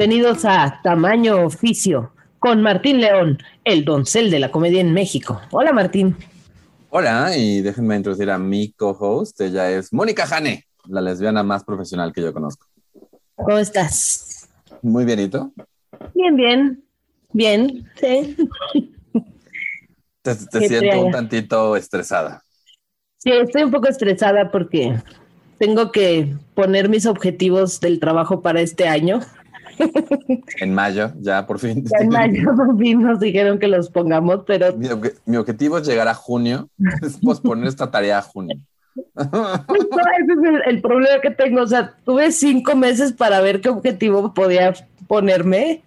Bienvenidos a Tamaño Oficio con Martín León, el doncel de la comedia en México. Hola Martín. Hola, y déjenme introducir a mi co-host. Ella es Mónica Jane, la lesbiana más profesional que yo conozco. ¿Cómo estás? Muy bienito. Bien, bien. Bien, sí. Te, te siento un tantito estresada. Sí, estoy un poco estresada porque tengo que poner mis objetivos del trabajo para este año. En mayo, ya por fin. Ya en mayo por fin nos dijeron que los pongamos, pero... Mi, mi objetivo es llegar a junio, es posponer esta tarea a junio. Justo ese es el, el, problema que tengo. O sea, tuve cinco meses para ver qué objetivo podía ponerme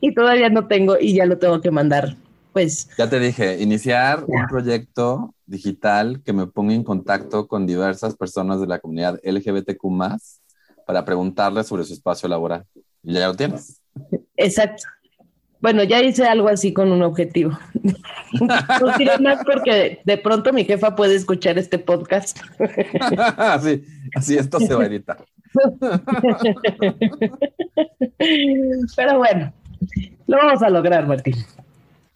y todavía no tengo y ya lo tengo que mandar. Pues. Ya te dije, iniciar ya. un proyecto digital que me ponga en contacto con diversas personas de la comunidad LGBTQ para preguntarles sobre su espacio laboral. Y ya lo tienes. Exacto. Bueno, ya hice algo así con un objetivo. no diré más porque de pronto mi jefa puede escuchar este podcast. sí, así esto se va a editar. Pero bueno, lo vamos a lograr, Martín.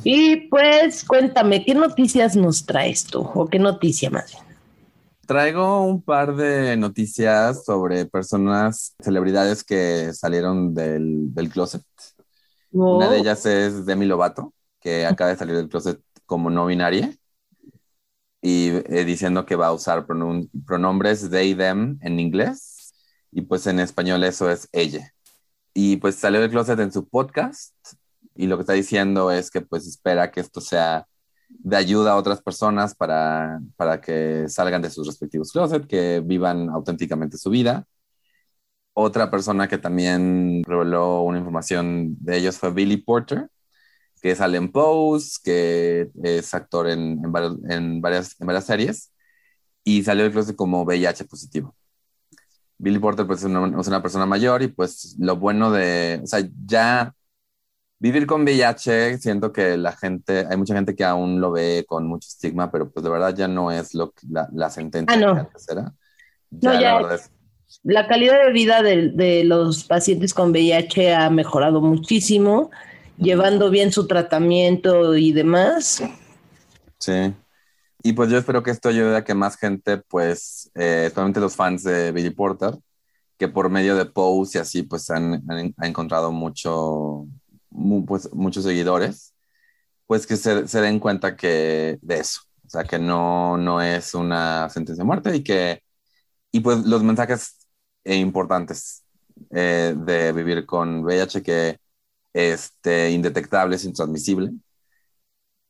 Y pues cuéntame, ¿qué noticias nos traes tú? ¿O qué noticia más bien? Traigo un par de noticias sobre personas, celebridades que salieron del, del closet. Oh. Una de ellas es Demi Lovato, que acaba de salir del closet como no binaria y eh, diciendo que va a usar pronun pronombres they, them en inglés y pues en español eso es ella. Y pues salió del closet en su podcast y lo que está diciendo es que pues espera que esto sea de ayuda a otras personas para, para que salgan de sus respectivos closets, que vivan auténticamente su vida. Otra persona que también reveló una información de ellos fue Billy Porter, que sale en Pose, que es actor en, en, en, varias, en varias series, y salió del closet como VIH positivo. Billy Porter pues, es una, es una persona mayor y pues lo bueno de, o sea, ya vivir con VIH, siento que la gente, hay mucha gente que aún lo ve con mucho estigma, pero pues de verdad ya no es lo que, la, la, sentencia ah, no. que antes era. Ya, no, ya la, es... la calidad de vida de, de, los pacientes con VIH ha mejorado muchísimo, mm. llevando bien su tratamiento y demás. Sí. Y pues yo espero que esto ayude a que más gente, pues, eh, especialmente los fans de Billy Porter, que por medio de posts y así, pues han, han, han encontrado mucho, pues, muchos seguidores, pues que se, den cuenta que de eso, o sea, que no, no es una sentencia de muerte y que, y pues los mensajes importantes eh, de vivir con VIH, que este, indetectable, es intransmisible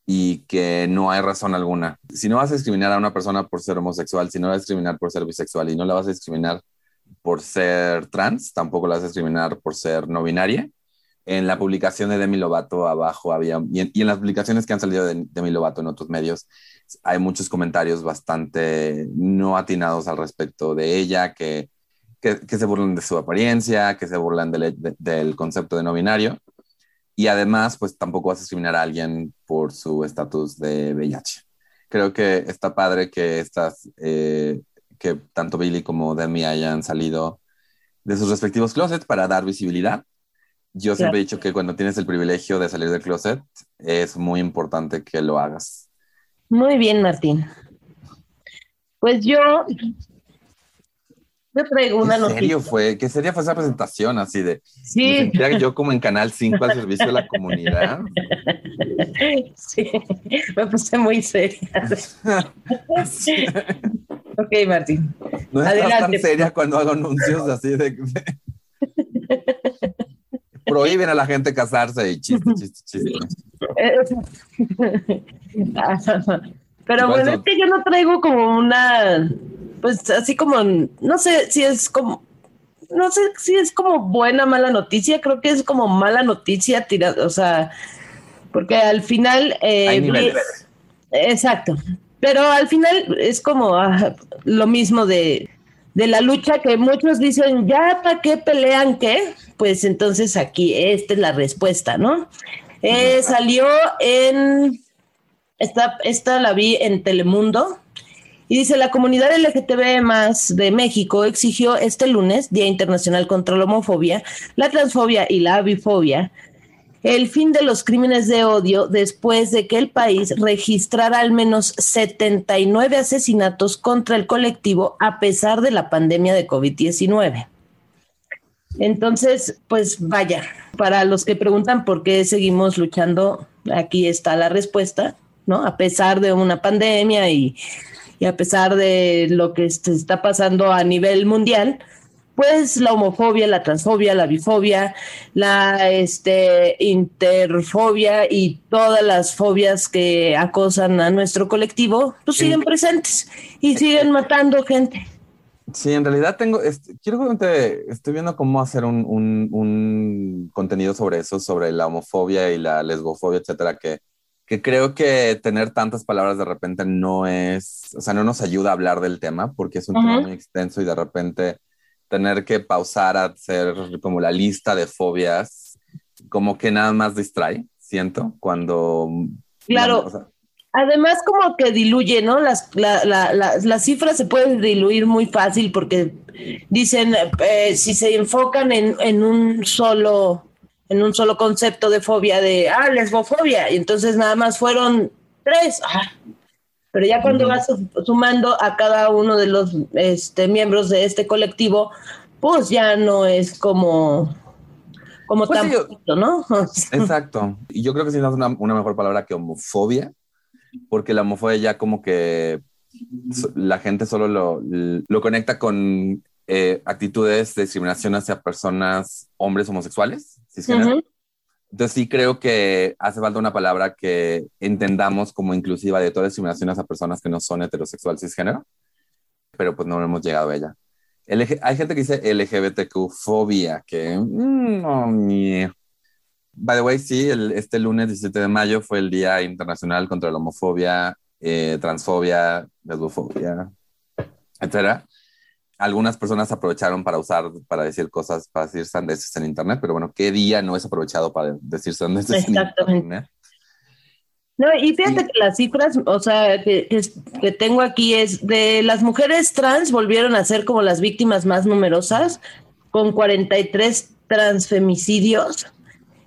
y que no hay razón alguna. Si no vas a discriminar a una persona por ser homosexual, si no vas a discriminar por ser bisexual y no la vas a discriminar por ser trans, tampoco la vas a discriminar por ser no binaria, en la publicación de Demi Lovato abajo había, y en, y en las publicaciones que han salido de Demi Lovato en otros medios, hay muchos comentarios bastante no atinados al respecto de ella, que, que, que se burlan de su apariencia, que se burlan de, de, del concepto de no binario. Y además, pues tampoco vas a discriminar a alguien por su estatus de VIH. Creo que está padre que estas, eh, que tanto Billy como Demi hayan salido de sus respectivos closets para dar visibilidad yo siempre he dicho que cuando tienes el privilegio de salir del closet, es muy importante que lo hagas. Muy bien, Martín. Pues yo, yo traigo una ¿Qué noticia. serio fue? ¿Qué sería fue esa presentación así de? Sí. Me yo como en Canal 5 al servicio de la comunidad. Sí, me puse muy seria. sí. Ok, Martín. No estás tan seria cuando hago anuncios así de... prohíben a la gente casarse y chiste, chiste, chiste. Pero bueno, es que yo no traigo como una, pues así como, no sé si es como, no sé si es como buena mala noticia, creo que es como mala noticia tirada, o sea, porque al final... Eh, Hay niveles. Exacto, pero al final es como ah, lo mismo de, de la lucha que muchos dicen, ya para qué pelean qué, pues entonces aquí esta es la respuesta, ¿no? Eh, salió en, esta, esta la vi en Telemundo Y dice, la comunidad LGTB más de México exigió este lunes, Día Internacional contra la Homofobia, la Transfobia y la Bifobia, el fin de los crímenes de odio después de que el país registrara al menos 79 asesinatos contra el colectivo a pesar de la pandemia de COVID-19. Entonces, pues vaya, para los que preguntan por qué seguimos luchando, aquí está la respuesta, ¿no? A pesar de una pandemia y, y a pesar de lo que se está pasando a nivel mundial, pues la homofobia, la transfobia, la bifobia, la este, interfobia y todas las fobias que acosan a nuestro colectivo, pues siguen presentes y siguen matando gente. Sí, en realidad tengo, quiero que estoy viendo cómo hacer un, un, un, contenido sobre eso, sobre la homofobia y la lesbofobia, etcétera, que, que creo que tener tantas palabras de repente no es, o sea, no nos ayuda a hablar del tema porque es un tema muy extenso y de repente tener que pausar a hacer como la lista de fobias, como que nada más distrae, siento, cuando... Claro. Además, como que diluye, ¿no? Las, las cifras se pueden diluir muy fácil porque dicen, eh, si se enfocan en, en, un solo en un solo concepto de fobia de, ah, lesbofobia, y entonces nada más fueron tres. Ah, pero ya cuando vas sumando a cada uno de los este, miembros de este colectivo, pues ya no es como, como pues tan ¿no? Exacto. Y yo creo que sí es una, una mejor palabra que homofobia, porque la homofobia ya como que la gente solo lo, lo conecta con eh, actitudes de discriminación hacia personas, hombres homosexuales, cisgénero. Entonces sí creo que hace falta una palabra que entendamos como inclusiva de todas discriminaciones a personas que no son heterosexuales cisgénero, pero pues no hemos llegado a ella. hay gente que dice LGBTQ-fobia, que... Mm, no, By the way, sí, este lunes 17 de mayo fue el Día Internacional contra la Homofobia, eh, Transfobia, Lesbofobia, etcétera algunas personas aprovecharon para usar, para decir cosas, para decir sandeces en Internet, pero bueno, ¿qué día no es aprovechado para decir sandeces en Internet? No, y fíjate que las cifras, o sea, que, que, tengo aquí es de las mujeres trans volvieron a ser como las víctimas más numerosas, con 43 transfemicidios,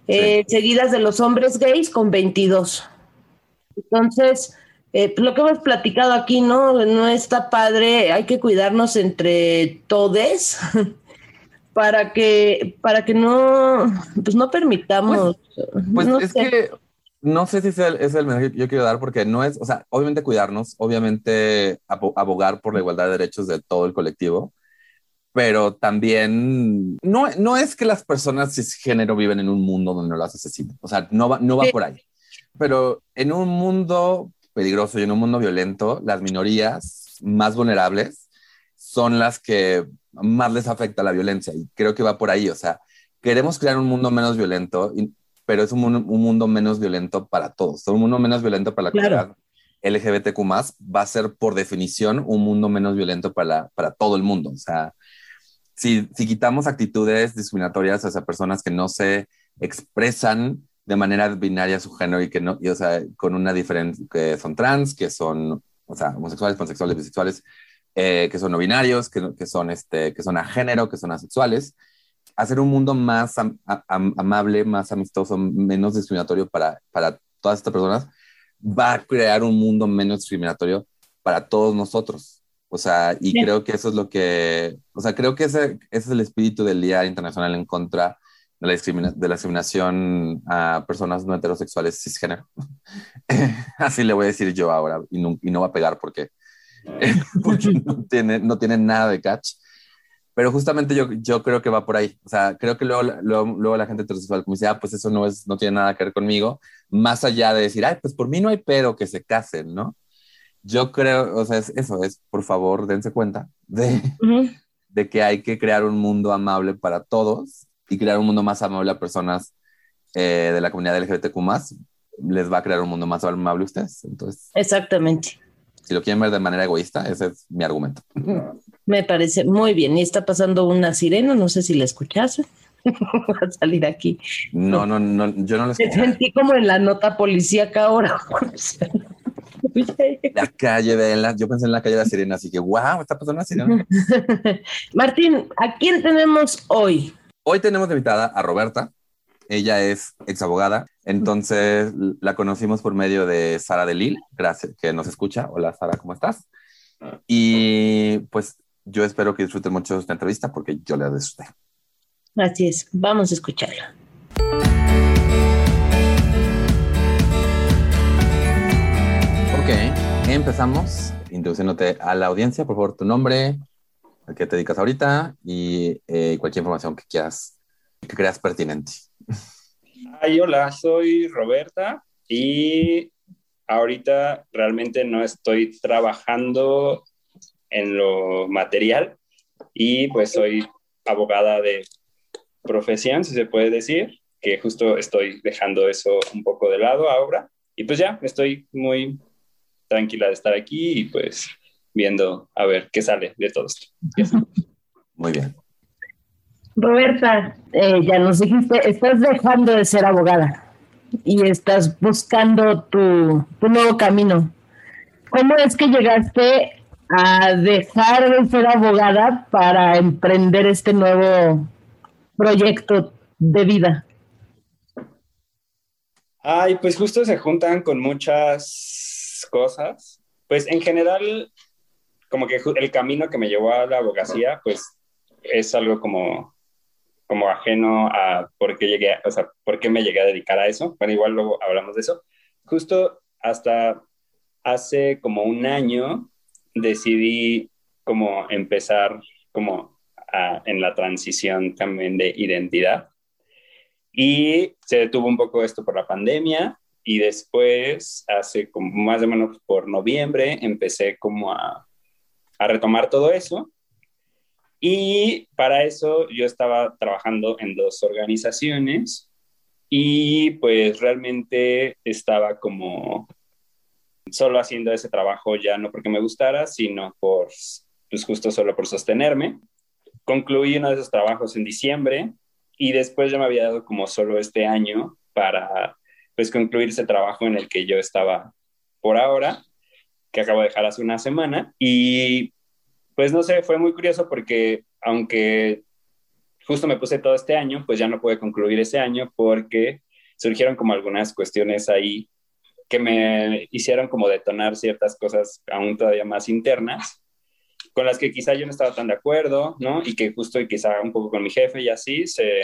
eh, seguidas de los hombres gays con 22. Entonces, eh, pues, lo que hemos platicado aquí, ¿no? No está padre, hay que cuidarnos entre todes para que, para que no, pues no permitamos. Pues, pues es que no sé si es el, es el mensaje que yo quiero dar porque no es, o sea, obviamente cuidarnos, obviamente abogar por la igualdad de derechos de todo el colectivo, pero también no, no es que las personas cisgénero viven en un mundo donde no las asesinan, o sea, no va, no va por ahí. Pero en un mundo peligroso y en un mundo violento, las minorías más vulnerables son las que más les afecta la violencia. Y creo que va por ahí. O sea, queremos crear un mundo menos violento, pero es un, mundo menos violento para todos. Un mundo menos violento para la comunidad LGBTQ va a ser por definición un mundo menos violento para, para todo el mundo. O sea, si, si quitamos actitudes discriminatorias hacia personas que no se expresan de manera binaria su género y que no, y, o sea, con una diferencia, que son trans, que son, o sea, homosexuales, pansexuales, bisexuales, eh, que son no binarios, que, que, son, este, que son a género, que son asexuales. Hacer un mundo más amable, más amistoso, menos discriminatorio para, para todas estas personas, va a crear un mundo menos discriminatorio para todos nosotros. O sea, y creo que eso es lo que, o sea, creo que ese, ese es el espíritu del Día Internacional en contra de la, de la discriminación a personas no heterosexuales cisgénero. Así le voy a decir yo ahora y no, y no va a pegar porque, porque no, tiene, no tiene nada de catch. Pero justamente yo, yo creo que va por ahí. O sea, creo que luego, luego, la gente heterosexual como dice, ah, pues eso no, es, no tiene nada que ver conmigo. Más allá de decir, ay, pues por mí no hay pedo que se casen, ¿no? Yo creo, o sea, es, eso es, por favor, dense cuenta de, de que hay que crear un mundo amable para todos y crear un mundo más amable a personas eh, de la comunidad LGBTQ les va a crear un mundo más amable a ustedes. Entonces, Exactamente. Si lo quieren ver de manera egoísta, ese es mi argumento. Me parece muy bien. Y está pasando una sirena, no sé si la escuchaste. A salir aquí. No, no, no, yo no la escuché. Me sentí como en la nota policíaca ahora. La calle de la, yo pensé en la calle de la sirena, así que wow, está pasando la sirena. Martín, ¿a quién tenemos hoy? Hoy tenemos invitada a Roberta. Ella es ex abogada, entonces la conocimos por medio de Sara de Lille, gracias, que nos escucha. Hola Sara, ¿cómo estás? Y pues yo espero que disfruten mucho esta entrevista porque yo la disfruté. Así es, vamos a escucharla. Ok, empezamos introduciéndote a la audiencia. Por favor, tu nombre, a qué te dedicas ahorita y eh, cualquier información que quieras, que creas pertinente. Ay, hola, soy Roberta y ahorita realmente no estoy trabajando en lo material y pues soy abogada de profesión, si se puede decir, que justo estoy dejando eso un poco de lado ahora. Y pues ya, estoy muy tranquila de estar aquí y pues viendo a ver qué sale de todo esto. Muy bien. Roberta, eh, ya nos dijiste, estás dejando de ser abogada y estás buscando tu, tu nuevo camino. ¿Cómo es que llegaste a dejar de ser abogada para emprender este nuevo proyecto de vida? Ay, pues justo se juntan con muchas cosas. Pues en general, como que el camino que me llevó a la abogacía, pues es algo como, como ajeno a por qué llegué, o sea, por qué me llegué a dedicar a eso. Bueno, igual luego hablamos de eso. Justo hasta hace como un año decidí como empezar como en la transición también de identidad. Y se detuvo un poco esto por la pandemia y después, hace como más o menos por noviembre, empecé como a, a retomar todo eso. Y para eso yo estaba trabajando en dos organizaciones y pues realmente estaba como solo haciendo ese trabajo ya no porque me gustara, sino por, pues justo solo por sostenerme. Concluí uno de esos trabajos en diciembre y después ya me había dado como solo este año para pues concluir ese trabajo en el que yo estaba por ahora, que acabo de dejar hace una semana y pues no sé, fue muy curioso porque aunque justo me puse todo este año, pues ya no pude concluir ese año porque surgieron como algunas cuestiones ahí que me hicieron como detonar ciertas cosas aún todavía más internas, con las que quizá yo no estaba tan de acuerdo, ¿no? Y que justo y quizá un poco con mi jefe y así, se,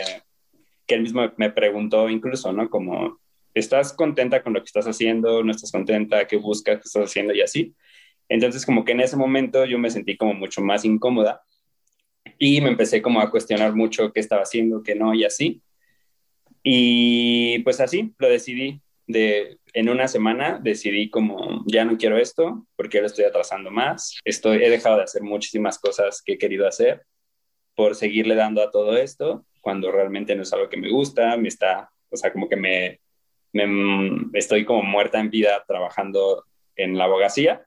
que él mismo me preguntó incluso, ¿no? Como, ¿estás contenta con lo que estás haciendo? ¿No estás contenta? ¿Qué buscas? ¿Qué estás haciendo? Y así. Entonces, como que en ese momento yo me sentí como mucho más incómoda y me empecé como a cuestionar mucho qué estaba haciendo, qué no y así. Y pues así lo decidí de en una semana decidí como ya no quiero esto porque lo estoy atrasando más. Estoy, he dejado de hacer muchísimas cosas que he querido hacer por seguirle dando a todo esto cuando realmente no es algo que me gusta, me está, o sea, como que me, me estoy como muerta en vida trabajando en la abogacía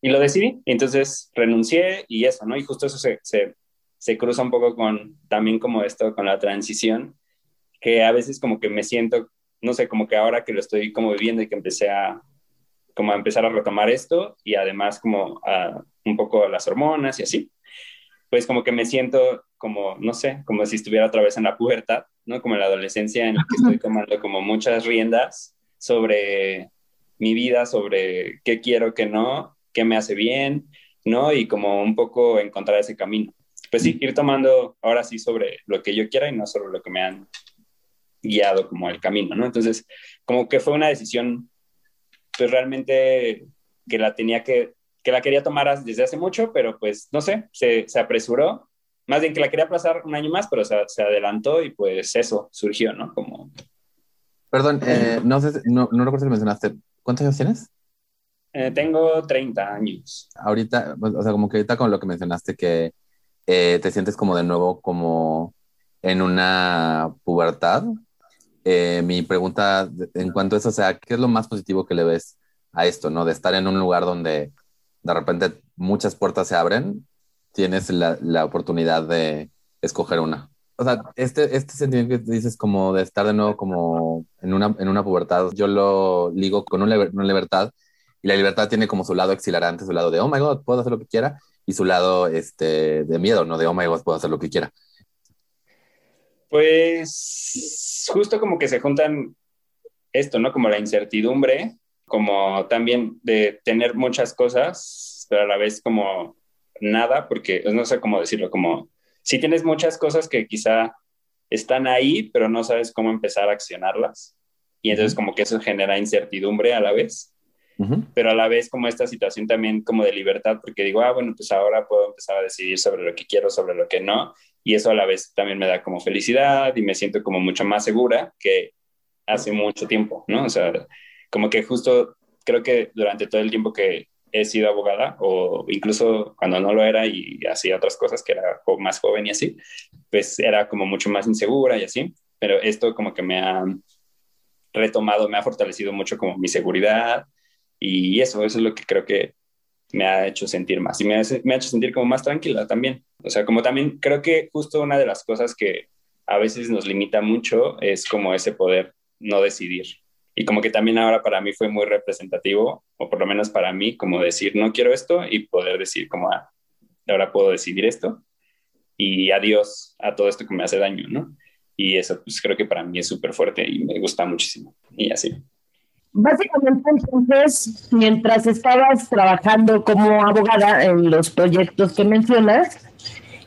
y lo decidí. Entonces renuncié y eso, ¿no? Y justo eso se, se, se cruza un poco con también como esto, con la transición, que a veces como que me siento no sé, como que ahora que lo estoy como viviendo y que empecé a, como a empezar a retomar esto y además como a, un poco las hormonas y así, pues como que me siento como, no sé, como si estuviera otra vez en la pubertad, ¿no? Como la adolescencia en la que estoy tomando como muchas riendas sobre mi vida, sobre qué quiero, qué no, qué me hace bien, ¿no? Y como un poco encontrar ese camino. Pues sí, ir tomando ahora sí sobre lo que yo quiera y no sobre lo que me han guiado como el camino, ¿no? Entonces, como que fue una decisión, pues realmente que la tenía que, que la quería tomar desde hace mucho, pero pues, no sé, se, se apresuró, más bien que la quería aplazar un año más, pero se, se adelantó y pues eso surgió, ¿no? Como... Perdón, eh, no sé, no, no recuerdo si mencionaste, ¿cuántos años tienes? Eh, tengo 30 años. Ahorita, pues, o sea, como que ahorita con lo que mencionaste que eh, te sientes como de nuevo como en una pubertad, eh, mi pregunta en cuanto a eso, o sea, ¿qué es lo más positivo que le ves a esto, no? De estar en un lugar donde de repente muchas puertas se abren, tienes la, la oportunidad de escoger una. O sea, este, este sentimiento que dices como de estar de nuevo como en una, en una pubertad, yo lo ligo con una, libertad Y la libertad tiene como su lado exhilarante, su lado de, oh my God, puedo hacer lo que quiera, y su lado este, de miedo, ¿no? De, oh my God, puedo hacer lo que quiera. Pues justo como que se juntan esto, ¿no? Como la incertidumbre, como también de tener muchas cosas, pero a la vez como nada, porque no sé cómo decirlo, como si tienes muchas cosas que quizá están ahí, pero no sabes cómo empezar a accionarlas. Y entonces como que eso genera incertidumbre a la vez pero a la vez como esta situación también como de libertad, porque digo, ah, bueno, pues ahora puedo empezar a decidir sobre lo que quiero, sobre lo que no, y eso a la vez también me da como felicidad y me siento como mucho más segura que hace mucho tiempo, ¿no? O sea, como que justo creo que durante todo el tiempo que he sido abogada o incluso cuando no lo era y hacía otras cosas que era más joven y así, pues era como mucho más insegura y así, pero esto como que me ha retomado, me ha fortalecido mucho como mi seguridad, y eso, eso es lo que creo que me ha hecho sentir más y me ha, me ha hecho sentir como más tranquila también. O sea, como también creo que justo una de las cosas que a veces nos limita mucho es como ese poder no decidir. Y como que también ahora para mí fue muy representativo, o por lo menos para mí, como decir, no quiero esto y poder decir como, ah, ahora puedo decidir esto y adiós a todo esto que me hace daño, ¿no? Y eso pues creo que para mí es súper fuerte y me gusta muchísimo. Y así. Básicamente, entonces, mientras estabas trabajando como abogada en los proyectos que mencionas,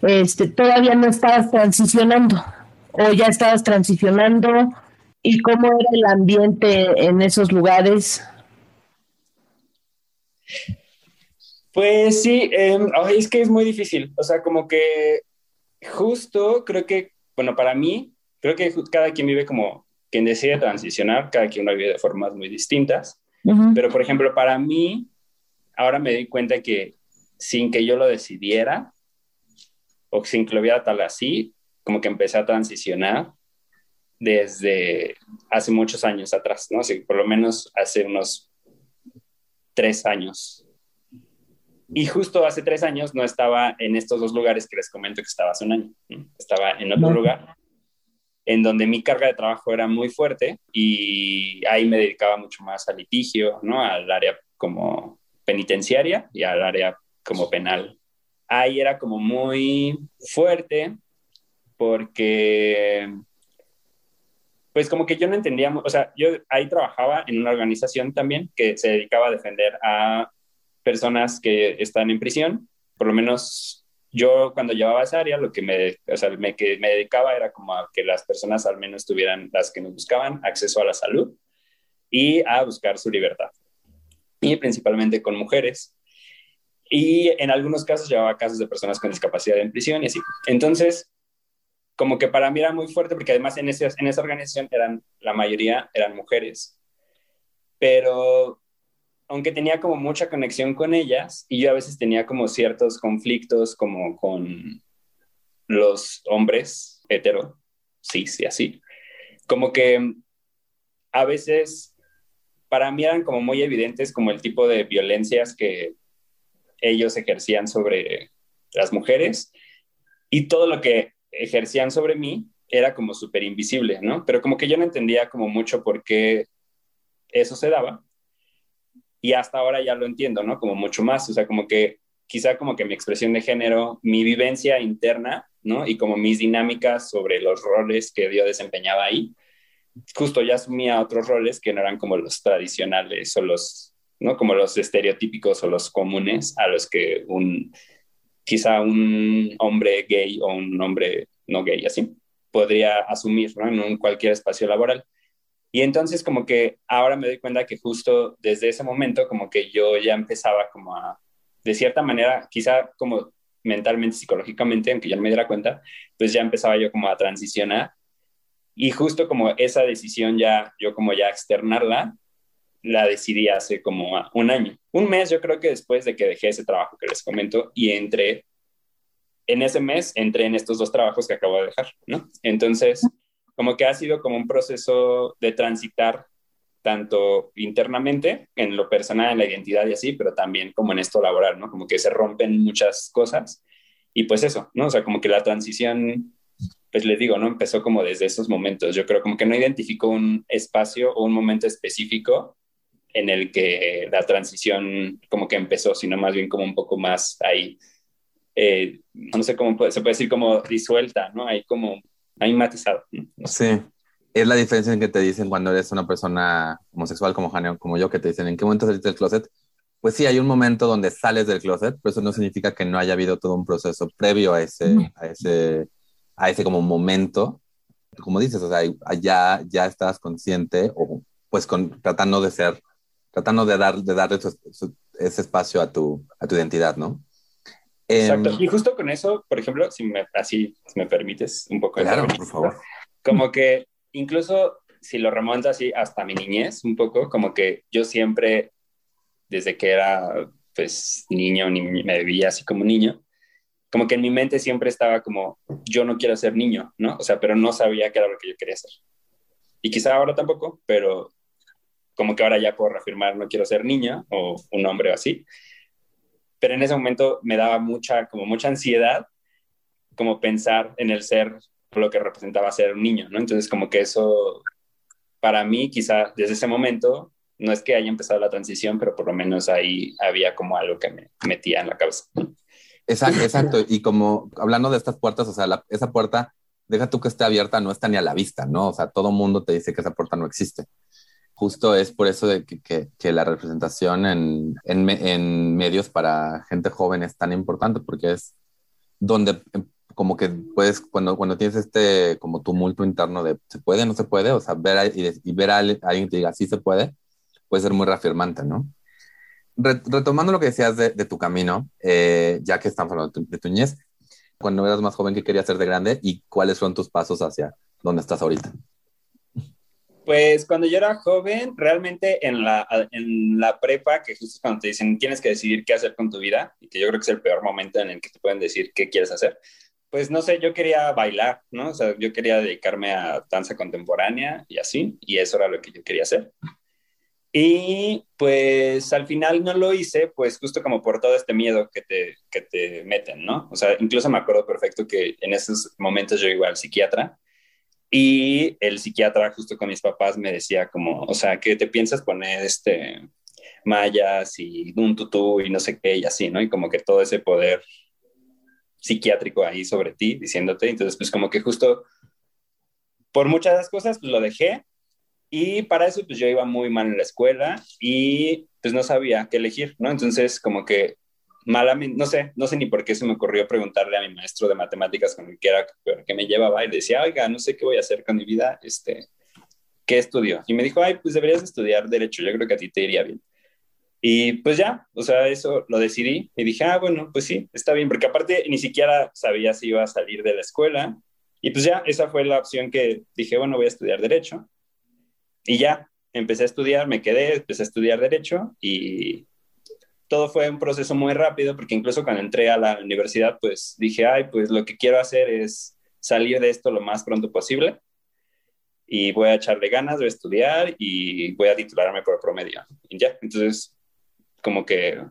este, todavía no estabas transicionando o ya estabas transicionando y cómo era el ambiente en esos lugares. Pues sí, em, es que es muy difícil, o sea, como que justo creo que, bueno, para mí, creo que cada quien vive como quien decide transicionar, cada quien lo vive de formas muy distintas. Pero, por ejemplo, para mí, ahora me di cuenta que sin que yo lo decidiera, o sin que lo viera tal así, como que empecé a transicionar desde hace muchos años atrás, ¿no? Así, por lo menos hace unos tres años. Y justo hace tres años no estaba en estos dos lugares que les comento que estaba hace un año. Estaba en otro lugar en donde mi carga de trabajo era muy fuerte y ahí me dedicaba mucho más al litigio, ¿no? Al área como penitenciaria y al área como penal. Ahí era como muy fuerte porque, pues como que yo no entendía, o sea, yo ahí trabajaba en una organización también que se dedicaba a defender a personas que están en prisión, por lo menos yo cuando llevaba esa área, lo que me, o sea, me, que me dedicaba era como a que las personas al menos tuvieran, las que nos buscaban, acceso a la salud y a buscar su libertad. Y principalmente con mujeres. Y en algunos casos llevaba casos de personas con discapacidad en prisión y así. Entonces, como que para mí era muy fuerte porque además en, ese, en esa organización eran, la mayoría eran mujeres. Pero aunque tenía como mucha conexión con ellas y yo a veces tenía como ciertos conflictos como con los hombres hetero, sí, sí, así. Como que a veces para mí eran como muy evidentes como el tipo de violencias que ellos ejercían sobre las mujeres y todo lo que ejercían sobre mí era como súper invisible, ¿no? Pero como que yo no entendía como mucho por qué eso se daba y hasta ahora ya lo entiendo, ¿no? Como mucho más, o sea, como que quizá como que mi expresión de género, mi vivencia interna, ¿no? Y como mis dinámicas sobre los roles que yo desempeñaba ahí, justo ya asumía otros roles que no eran como los tradicionales o los, ¿no? Como los estereotípicos o los comunes a los que un, quizá un hombre gay o un hombre no gay, así, podría asumir, ¿no? En cualquier espacio laboral. Y entonces como que ahora me doy cuenta que justo desde ese momento como que yo ya empezaba como a, de cierta manera, quizá como mentalmente, psicológicamente, aunque ya no me diera cuenta, pues ya empezaba yo como a transicionar. Y justo como esa decisión ya, yo como ya externarla, la decidí hace como un año. Un mes yo creo que después de que dejé ese trabajo que les comento y entré, en ese mes entré en estos dos trabajos que acabo de dejar, ¿no? Entonces como que ha sido como un proceso de transitar tanto internamente, en lo personal, en la identidad y así, pero también como en esto laboral, ¿no? Como que se rompen muchas cosas y pues eso, ¿no? O sea, como que la transición, pues les digo, ¿no? Empezó como desde esos momentos. Yo creo como que no identificó un espacio o un momento específico en el que la transición como que empezó, sino más bien como un poco más ahí, eh, no sé cómo se puede decir como disuelta, ¿no? Ahí como, ahí matizado. Sí, es la diferencia en que te dicen cuando eres una persona homosexual como Janeo, como yo, que te dicen en qué momento saliste del closet. Pues sí, hay un momento donde sales del closet, pero eso no significa que no haya habido todo un proceso previo a ese, a ese, a ese como momento. Como dices, o sea, ya, ya estás consciente o pues con, tratando de ser tratando de, dar, de darle ese espacio a tu, a tu identidad, ¿no? Exacto. Em, y justo con eso, por ejemplo, si me, así si me permites un poco. Claro, por favor. Como que incluso si lo remonto así hasta mi niñez, un poco, como que yo siempre, desde que era pues niño, ni me veía así como niño, como que en mi mente siempre estaba como, yo no quiero ser niño, ¿no? O sea, pero no sabía qué era lo que yo quería ser. Y quizá ahora tampoco, pero como que ahora ya puedo reafirmar, no quiero ser niña o un hombre o así. Pero en ese momento me daba mucha, como mucha ansiedad, como pensar en el ser lo que representaba ser un niño, ¿no? Entonces como que eso, para mí, quizá desde ese momento, no es que haya empezado la transición, pero por lo menos ahí había como algo que me metía en la cabeza. Exacto, exacto. Y como hablando de estas puertas, o sea, esa puerta, deja tú que esté abierta, no está ni a la vista, ¿no? O sea, todo mundo te dice que esa puerta no existe justo es por eso de que, que, la representación en, en, en, medios para gente joven es tan importante, porque es donde em, como que puedes, cuando, cuando tienes este como tumulto interno de se puede, no se puede, o sea, ver y, y, ver a alguien que te diga sí se puede, puede ser muy reafirmante, ¿no? retomando lo que decías de, de tu camino, eh, ya que estamos hablando de tu, niñez, cuando eras más joven, ¿qué querías ser de grande y cuáles son tus pasos hacia donde estás ahorita? Pues cuando yo era joven, realmente en la, en la prepa, que justo cuando te dicen tienes que decidir qué hacer con tu vida, y que yo creo que es el peor momento en el que te pueden decir qué quieres hacer, pues no sé, yo quería bailar, ¿no? O sea, yo quería dedicarme a danza contemporánea y así, y eso era lo que yo quería hacer. Y pues al final no lo hice, pues justo como por todo este miedo que te, que te meten, ¿no? O sea, incluso me acuerdo perfecto que en esos momentos yo iba al psiquiatra y el psiquiatra justo con mis papás me decía como, o sea, que te piensas poner este mallas y un tutú y no sé qué y así, ¿no? Y como que todo ese poder psiquiátrico ahí sobre ti diciéndote. Entonces, pues como que justo por muchas de las cosas pues lo dejé y para eso pues yo iba muy mal en la escuela y pues no sabía qué elegir, ¿no? Entonces como que malamente, no sé, no sé ni por qué se me ocurrió preguntarle a mi maestro de matemáticas con el que era que me llevaba y decía, oiga, no sé qué voy a hacer con mi vida, este, ¿qué estudio? Y me dijo, ay, pues deberías estudiar derecho, yo creo que a ti te iría bien. Y pues ya, o sea, eso lo decidí y dije, ah, bueno, pues sí, está bien, porque aparte ni siquiera sabía si iba a salir de la escuela. Y pues ya, esa fue la opción que dije, bueno, voy a estudiar derecho. Y ya, empecé a estudiar, me quedé, empecé a estudiar derecho y todo fue un proceso muy rápido, porque incluso cuando entré a la universidad, pues dije, ay, pues lo que quiero hacer es salir de esto lo más pronto posible y voy a echarle ganas, voy a estudiar y voy a titularme por promedio. Y ya, entonces, como que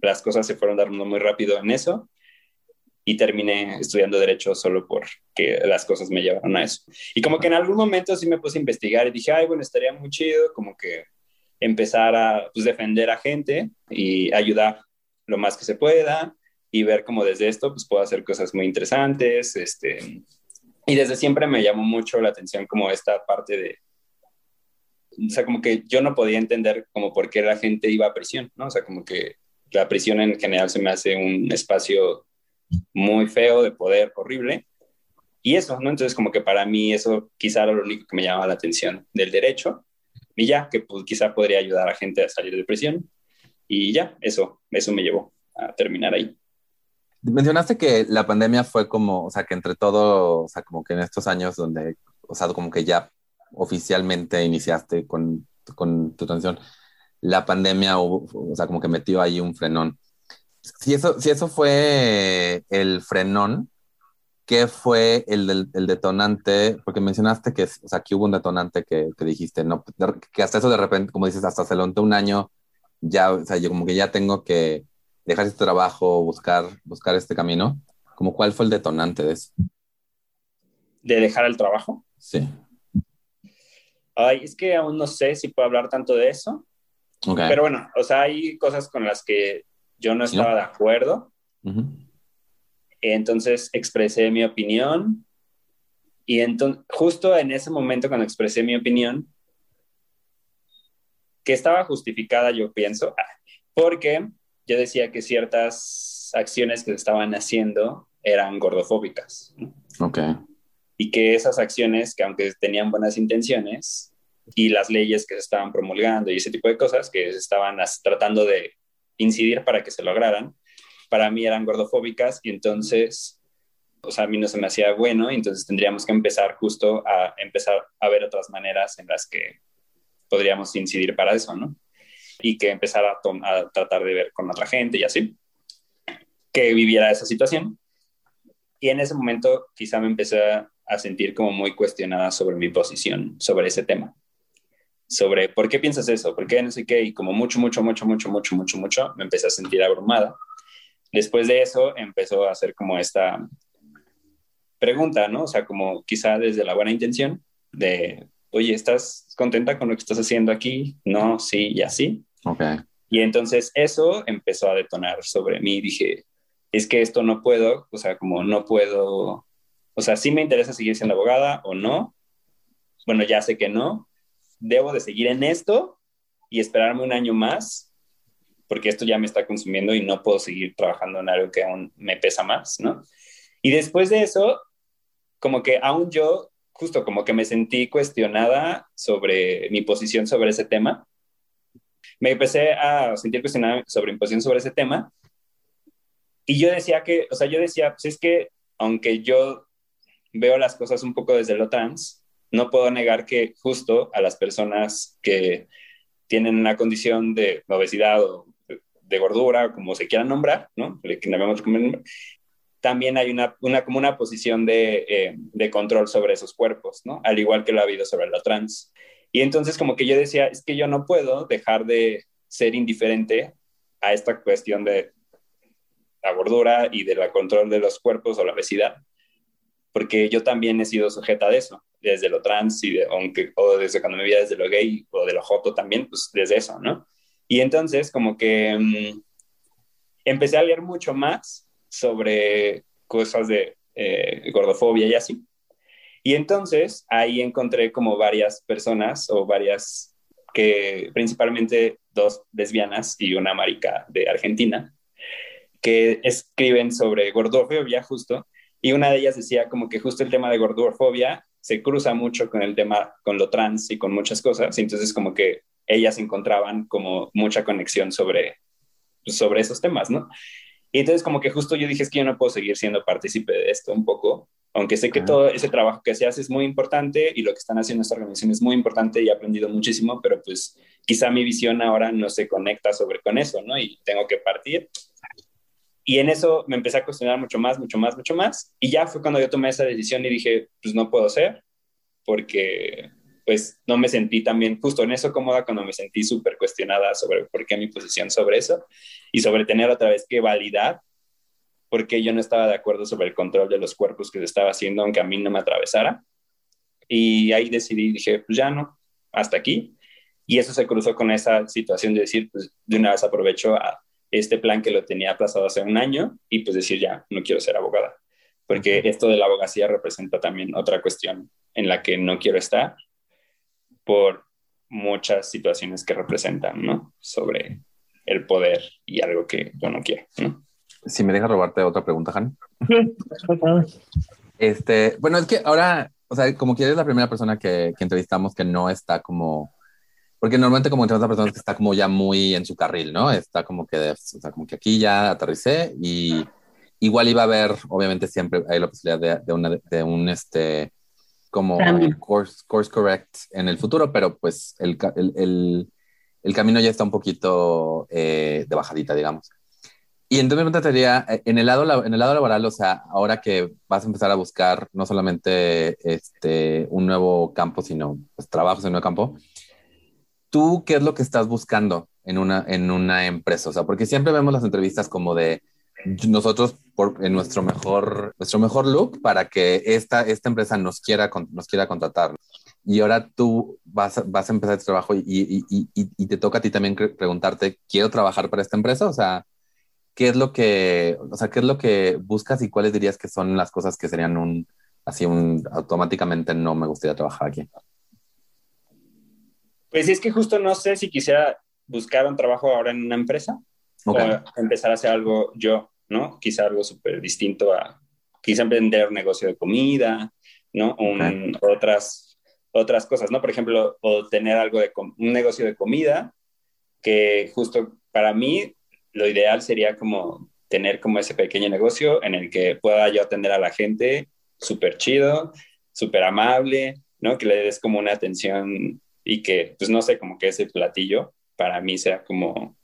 las cosas se fueron dando muy rápido en eso y terminé estudiando derecho solo porque las cosas me llevaron a eso. Y como que en algún momento sí me puse a investigar y dije, ay, bueno, estaría muy chido, como que empezar a pues, defender a gente y ayudar lo más que se pueda y ver cómo desde esto pues puedo hacer cosas muy interesantes, este, y desde siempre me llamó mucho la atención como esta parte de, o sea, como que yo no podía entender como por qué la gente iba a prisión, ¿no? O sea, como que la prisión en general se me hace un espacio muy feo de poder, horrible. Y eso, ¿no? Entonces, como que para mí eso quizá era lo único que me llamaba la atención del derecho y ya, que pues, quizá podría ayudar a gente a salir de prisión. Y ya, eso, eso me llevó a terminar ahí. Mencionaste que la pandemia fue como, o sea, que entre todo, o sea, como que en estos años donde, o sea, como que ya oficialmente iniciaste con, con tu transición, la pandemia, o sea, como que metió ahí un frenón. Si eso, si eso fue el frenón, ¿qué fue el, el, detonante? Porque mencionaste que, o sea, que hubo un detonante que, que, dijiste, ¿no? Que hasta eso de repente, como dices, hasta se un año, ya, o sea, yo como que ya tengo que dejar este trabajo, buscar, buscar este camino. Como cuál fue el detonante de eso? ¿De dejar el trabajo? Sí. Ay, es que aún no sé si puedo hablar tanto de eso, Pero bueno, o sea, hay cosas con las que yo no estaba de acuerdo. Entonces expresé mi opinión y entonces, justo en ese momento cuando expresé mi opinión, que estaba justificada, yo pienso, porque yo decía que ciertas acciones que se estaban haciendo eran gordofóbicas. Ok. Y que esas acciones, que aunque tenían buenas intenciones, y las leyes que se estaban promulgando y ese tipo de cosas que se estaban tratando de incidir para que se lograran, para mí eran gordofóbicas y entonces, o sea, a mí no se me hacía bueno, y entonces tendríamos que empezar justo a empezar a ver otras maneras en las que podríamos incidir para eso, ¿no? Y que empezar a, a tratar de ver con otra gente y así, que viviera esa situación. Y en ese momento quizá me empecé a sentir como muy cuestionada sobre mi posición sobre ese tema sobre por qué piensas eso, por qué no sé qué, y como mucho, mucho, mucho, mucho, mucho, mucho, mucho, me empecé a sentir abrumada. Después de eso empezó a hacer como esta pregunta, ¿no? O sea, como quizá desde la buena intención de, oye, ¿estás contenta con lo que estás haciendo aquí? No, sí, y así. Ok. Y entonces eso empezó a detonar sobre mí. Dije, es que esto no puedo, o sea, como no puedo, o sea, sí me interesa seguir siendo abogada o no. Bueno, ya sé que no, debo de seguir en esto y esperarme un año más, porque esto ya me está consumiendo y no puedo seguir trabajando en algo que aún me pesa más, ¿no? Y después de eso, como que aún yo, justo como que me sentí cuestionada sobre mi posición sobre ese tema. Me empecé a sentir cuestionada sobre mi posición sobre ese tema. Y yo decía que, o sea, yo decía, pues es que aunque yo veo las cosas un poco desde lo trans, no puedo negar que justo a las personas que tienen una condición de obesidad o de gordura, como se quieran nombrar, ¿no? También hay una, una, como una posición de, eh, de, control sobre esos cuerpos, ¿no? Al igual que lo ha habido sobre la trans. Y entonces como que yo decía, es que yo no puedo dejar de ser indiferente a esta cuestión de la gordura y de la control de los cuerpos o la obesidad, porque yo también he sido sujeta de eso desde lo trans y de, aunque, o desde cuando me veía desde lo gay o de lo joto también, pues desde eso, ¿no? Y entonces como que mm, empecé a leer mucho más sobre cosas de eh, gordofobia y así. Y entonces ahí encontré como varias personas o varias que principalmente dos lesbianas y una marica de Argentina que escriben sobre gordofobia justo y una de ellas decía como que justo el tema de gordofobia se cruza mucho con el tema, con lo trans y con muchas cosas. Y entonces como que ellas encontraban como mucha conexión sobre, sobre esos temas, ¿no? Y entonces como que justo yo dije, es que yo no puedo seguir siendo partícipe de esto un poco, aunque sé que todo ese trabajo que se hace es muy importante y lo que están haciendo esta organización es muy importante y he aprendido muchísimo, pero pues quizá mi visión ahora no se conecta sobre con eso, ¿no? Y tengo que partir. Y en eso me empecé a cuestionar mucho más, mucho más, mucho más. Y ya fue cuando yo tomé esa decisión y dije, pues no puedo ser, porque pues no me sentí también justo en eso cómoda cuando me sentí súper cuestionada sobre por qué mi posición sobre eso y sobre tener otra vez que validar porque yo no estaba de acuerdo sobre el control de los cuerpos que se estaba haciendo aunque a mí no me atravesara. Y ahí decidí, dije, pues ya no, hasta aquí. Y eso se cruzó con esa situación de decir, pues de una vez aprovecho a este plan que lo tenía aplazado hace un año y pues decir ya, no quiero ser abogada, porque esto de la abogacía representa también otra cuestión en la que no quiero estar por muchas situaciones que representan, ¿no? Sobre el poder y algo que yo no quiero, ¿no? Si me deja robarte otra pregunta, Han. este, bueno, es que ahora, o sea, como que eres la primera persona que, que entrevistamos que no está como porque normalmente como entre otras personas que está como ya muy en su carril, ¿no? Está como que, o sea, como que aquí ya aterricé y igual iba a haber, obviamente siempre hay la posibilidad de, de, una, de un, este, como course, course correct en el futuro, pero pues el, el, el, el camino ya está un poquito eh, de bajadita, digamos. Y entonces me preguntaría, eh, en el, lado, en el lado laboral, o sea, ahora que vas a empezar a buscar no solamente este, un nuevo campo, sino pues, trabajos en un nuevo campo, ¿tú qué es lo que estás buscando en una, en una empresa? O sea, porque siempre vemos las entrevistas como de nosotros por, en nuestro mejor, nuestro mejor look para que esta, esta empresa nos quiera, nos quiera contratar. y ahora tú vas, vas a empezar tu trabajo y, y, y, y, te toca a ti también preguntarte, ¿quiero trabajar para esta empresa? O sea, ¿qué es lo que, o sea, qué es lo que buscas y cuáles dirías que son las cosas que serían un, así un, automáticamente no me gustaría trabajar aquí? Pues es que justo no sé si quisiera buscar un trabajo ahora en una empresa o empezar a hacer algo yo, ¿no? Quizá algo súper distinto a, quizá emprender un negocio de comida, ¿no? otras, otras cosas, ¿no? Por ejemplo, o tener algo de un negocio de comida, que justo para mí lo ideal sería como tener como ese pequeño negocio en el que pueda yo atender a la gente súper chido, súper amable, ¿no? Que le des como una atención y que, pues no sé, como que ese platillo para mí sea como,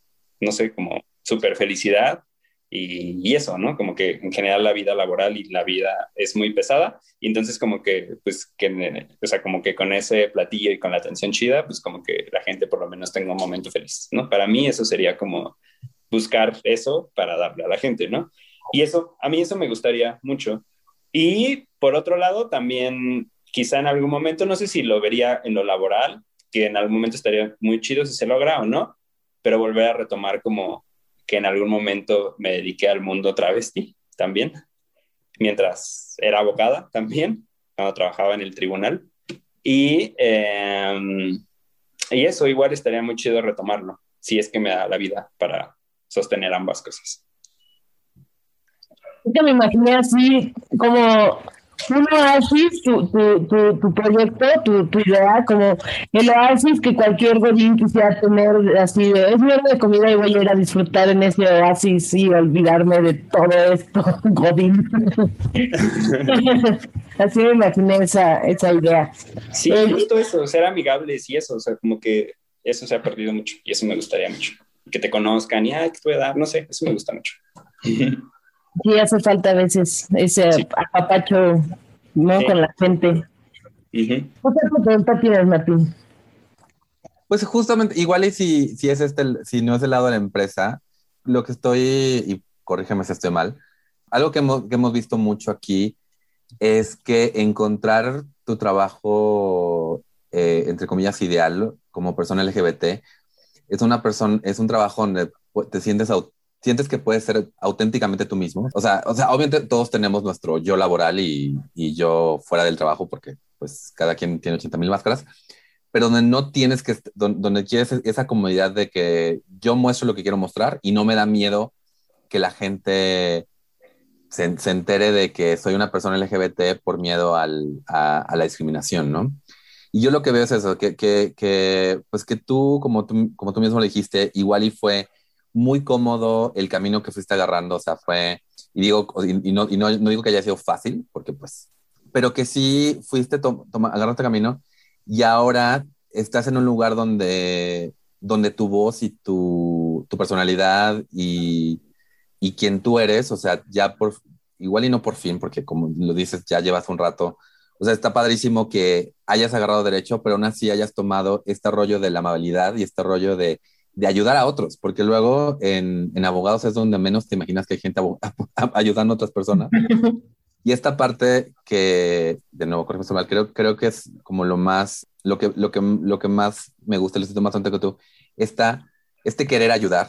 no sé, como súper felicidad y, eso, ¿no? Como que en general la vida laboral y la vida es muy pesada y entonces como que, pues, que, o sea, como que con ese platillo y con la atención chida, pues como que la gente por lo menos tenga un momento feliz, ¿no? Para mí eso sería como buscar eso para darle a la gente, ¿no? Y eso, a mí eso me gustaría mucho. Y por otro lado, también quizá en algún momento, no sé si lo vería en lo laboral, que en algún momento estaría muy chido si se logra o no, pero volver a retomar como que en algún momento me dediqué al mundo travesti también, mientras era abogada también, cuando trabajaba en el tribunal. Y, em, y eso igual estaría muy chido retomarlo, si es que me da la vida para sostener ambas cosas. Yo me imaginé así como un oasis, tu, tu, tu, tu proyecto, tu, tu, idea, como el oasis que cualquier godín quisiera tener, así de, es mierda de comida y voy a ir a disfrutar en ese oasis y olvidarme de todo esto, godín. así me imaginé esa, esa idea. Sí, eh, justo eso, ser amigables y eso, o sea, como que eso se ha perdido mucho y eso me gustaría mucho. Que te conozcan y, ay, ¿qué a dar? No sé, eso me gusta mucho. Sí, hace falta a veces ese apapacho, ¿no? Con la gente. ¿Qué pregunta tienes, Martín? Pues justamente, igual y si, si es este, si no es el lado de la empresa, lo que estoy, y corrígeme si estoy mal, algo que hemos, que hemos visto mucho aquí es que encontrar tu trabajo, eh, entre comillas, ideal como persona LGBT, es una persona, es un trabajo donde te sientes sientes que puedes ser auténticamente tú mismo. O sea, o sea, obviamente todos tenemos nuestro yo laboral y, y yo fuera del trabajo porque pues cada quien tiene 80 mil máscaras, pero donde no tienes que, donde, quieres esa comodidad de que yo muestro lo que quiero mostrar y no me da miedo que la gente se, se entere de que soy una persona LGBT por miedo al, a, a, la discriminación, ¿no? Y yo lo que veo es eso, que, que, que, pues que tú como, tú, como tú mismo le dijiste, igual y fue muy cómodo el camino que fuiste agarrando, o sea, fue, y digo, y, no, y no, no, digo que haya sido fácil, porque pues, pero que sí fuiste, to, agarraste camino y ahora estás en un lugar donde, donde tu voz y tu, tu personalidad y, y quien tú eres, o sea, ya por, igual y no por fin, porque como lo dices, ya llevas un rato, o sea, está padrísimo que hayas agarrado derecho, pero aún así hayas tomado este rollo de la amabilidad y este rollo de de ayudar a otros, porque luego en, en, abogados es donde menos te imaginas que hay gente ayudando a otras personas. Y esta parte que, de nuevo, mal, creo, creo que es como lo más, lo que, lo que, lo que más me gusta, lo siento más antes que tú, esta, este querer ayudar,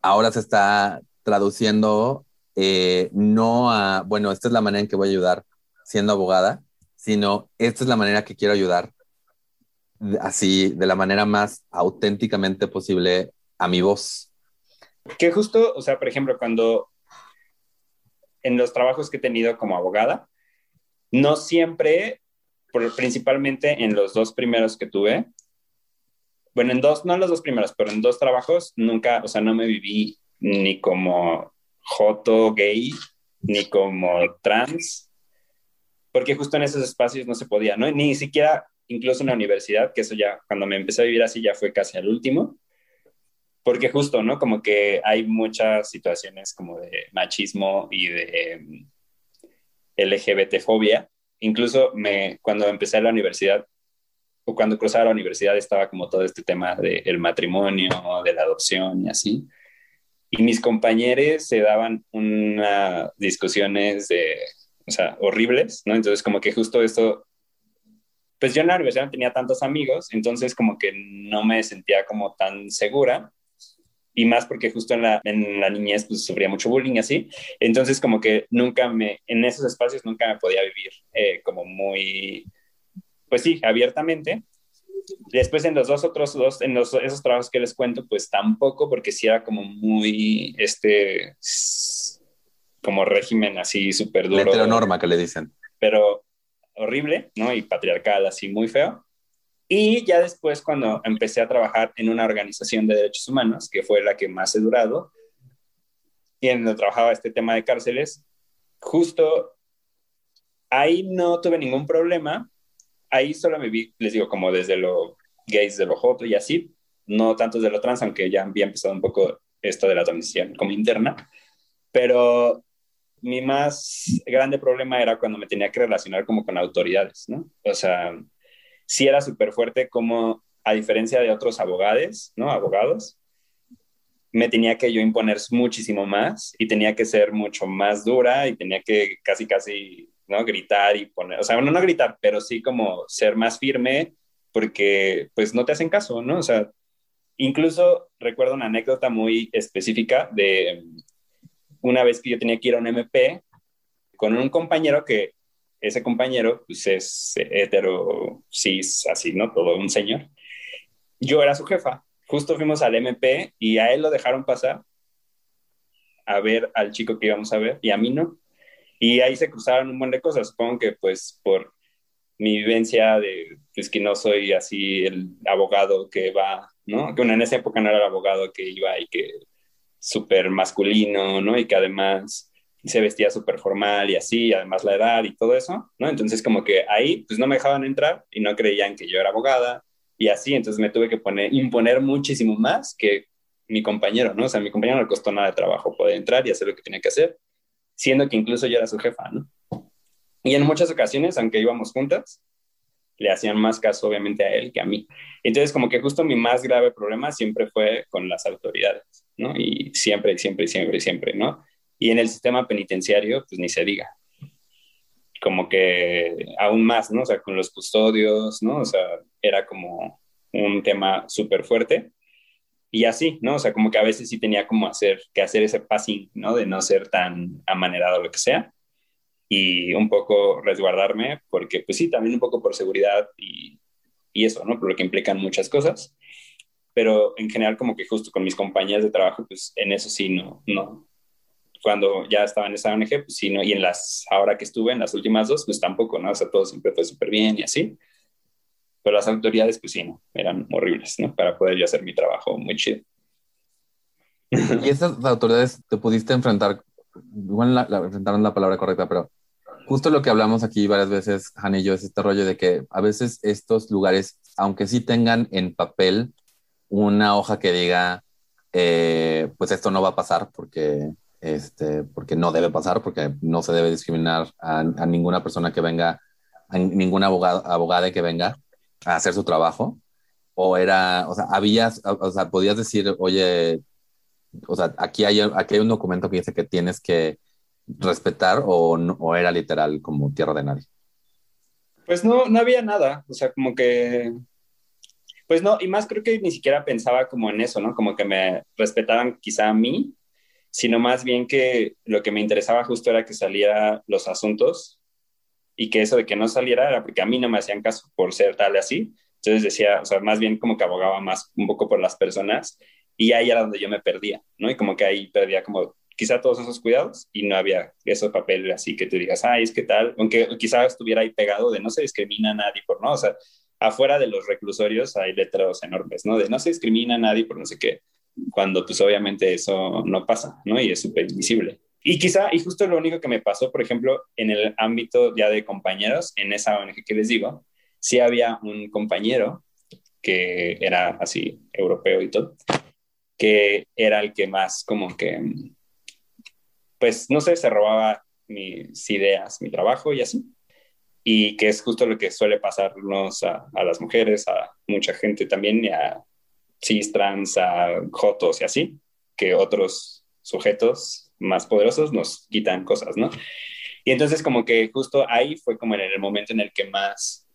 ahora se está traduciendo eh, no a, bueno, esta es la manera en que voy a ayudar siendo abogada, sino esta es la manera que quiero ayudar así de la manera más auténticamente posible a mi voz. Que justo, o sea, por ejemplo, cuando en los trabajos que he tenido como abogada, no siempre, principalmente en los dos primeros que tuve, bueno, en dos, no en los dos primeros, pero en dos trabajos, nunca, o sea, no me viví ni como joto gay, ni como trans, porque justo en esos espacios no se podía, ¿no? Ni siquiera incluso en la universidad, que eso ya, cuando me empecé a vivir así, ya fue casi al último, porque justo, ¿no? Como que hay muchas situaciones como de machismo y de mm, LGBT-fobia. Incluso me, cuando empecé la universidad, o cuando cruzaba la universidad, estaba como todo este tema del matrimonio, de la adopción y así. Y mis compañeros se daban unas discusiones de, o sea, horribles, ¿no? Entonces, como que justo esto pues yo en la universidad no tenía tantos amigos, entonces como que no me sentía como tan segura y más porque justo en la, en la niñez pues sufría mucho bullying así, entonces como que nunca me, en esos espacios nunca me podía vivir eh, como muy, pues sí, abiertamente. Después en los dos otros dos, en los, esos trabajos que les cuento, pues tampoco, porque sí era como muy, este, como régimen así súper duro. La heteronorma que le dicen. Pero horrible, ¿no? Y patriarcal, así muy feo. Y ya después, cuando empecé a trabajar en una organización de derechos humanos, que fue la que más he durado, y en donde trabajaba este tema de cárceles, justo ahí no tuve ningún problema. Ahí solo me vi, les digo, como desde lo gays, de lo joto y así, no tanto de lo trans, aunque ya había empezado un poco esto de la transición como interna. Pero mi más grande problema era cuando me tenía que relacionar como con autoridades, ¿no? O sea, sí era súper fuerte como, a diferencia de otros abogados, ¿no? Abogados, me tenía que yo imponer muchísimo más y tenía que ser mucho más dura y tenía que casi, casi, ¿no? Gritar y poner, o sea, no, no gritar, pero sí como ser más firme porque pues no te hacen caso, ¿no? O sea, incluso recuerdo una anécdota muy específica de una vez que yo tenía que ir a un MP con un compañero que ese compañero pues es hetero, cis, así, ¿no? Todo un señor. Yo era su jefa. Justo fuimos al MP y a él lo dejaron pasar a ver al chico que íbamos a ver y a mí no. Y ahí se cruzaron un montón de cosas. Supongo que pues por mi vivencia de pues que no soy así el abogado que va, ¿no? Que en esa época no era el abogado que iba y que súper masculino, ¿no? Y que además se vestía súper formal y así, además la edad y todo eso, ¿no? Entonces como que ahí pues no me dejaban entrar y no creían que yo era abogada y así, entonces me tuve que poner, imponer muchísimo más que mi compañero, ¿no? O sea, mi compañero no le costó nada de trabajo poder entrar y hacer lo que tenía que hacer, siendo que incluso yo era su jefa, ¿no? Y en muchas ocasiones, aunque íbamos juntas, le hacían más caso obviamente a él que a mí. Entonces como que justo mi más grave problema siempre fue con las autoridades. ¿No? Y siempre, siempre, siempre, siempre, ¿no? Y en el sistema penitenciario, pues ni se diga. Como que aún más, ¿no? O sea, con los custodios, ¿no? O sea, era como un tema súper fuerte. Y así, ¿no? O sea, como que a veces sí tenía como hacer, que hacer ese passing, ¿no? De no ser tan amanerado lo que sea. Y un poco resguardarme, porque pues sí, también un poco por seguridad y, y eso, ¿no? Por lo que implican muchas cosas pero en general como que justo con mis compañeras de trabajo, pues en eso sí, no, no. Cuando ya estaba en esa ONG, pues sí, no, y en las, ahora que estuve en las últimas dos, pues tampoco, ¿no? O sea, todo siempre fue súper bien y así. Pero las autoridades, pues sí, no, eran horribles, ¿no? Para poder yo hacer mi trabajo muy chido. ¿Y esas autoridades te pudiste enfrentar? Igual la, la, enfrentaron la palabra correcta, pero justo lo que hablamos aquí varias veces, Han y yo, es este rollo de que a veces estos lugares, aunque sí tengan en papel una hoja que diga, eh, pues esto no va a pasar porque, este, porque no debe pasar, porque no se debe discriminar a, ninguna persona que venga, a ninguna abogado, abogada que venga a hacer su trabajo. O era, o sea, habías, o sea, podías decir, oye, o sea, aquí hay, aquí hay un documento que dice que tienes que respetar o, o era literal como tierra de nadie. Pues no, no había nada, o sea, como que pues no, y más creo que ni siquiera pensaba como en eso, ¿no? Como que me respetaban quizá a mí, sino más bien que lo que me interesaba justo era que saliera los asuntos y que eso de que no saliera era porque a mí no me hacían caso por ser tal y así. Entonces decía, o sea, más bien como que abogaba más un poco por las personas y ahí era donde yo me perdía, ¿no? Y como que ahí perdía como quizá todos esos cuidados y no había esos papeles así que tú digas, ay, es que tal, aunque quizá estuviera ahí pegado de no se discrimina a nadie por no, o sea, afuera de los reclusorios hay letreros enormes, ¿no? De no se discrimina a nadie por no sé qué, cuando pues obviamente eso no pasa, ¿no? Y es súper invisible. Y quizá, y justo lo único que me pasó, por ejemplo, en el ámbito ya de compañeros, en esa ONG que les digo, sí había un compañero que era así, europeo y todo, que era el que más como que, pues, no sé, se robaba mis ideas, mi trabajo y así y que es justo lo que suele pasarnos a, a las mujeres, a mucha gente también, a cis, trans, a jotos y así, que otros sujetos más poderosos nos quitan cosas, ¿no? Y entonces como que justo ahí fue como en el momento en el que más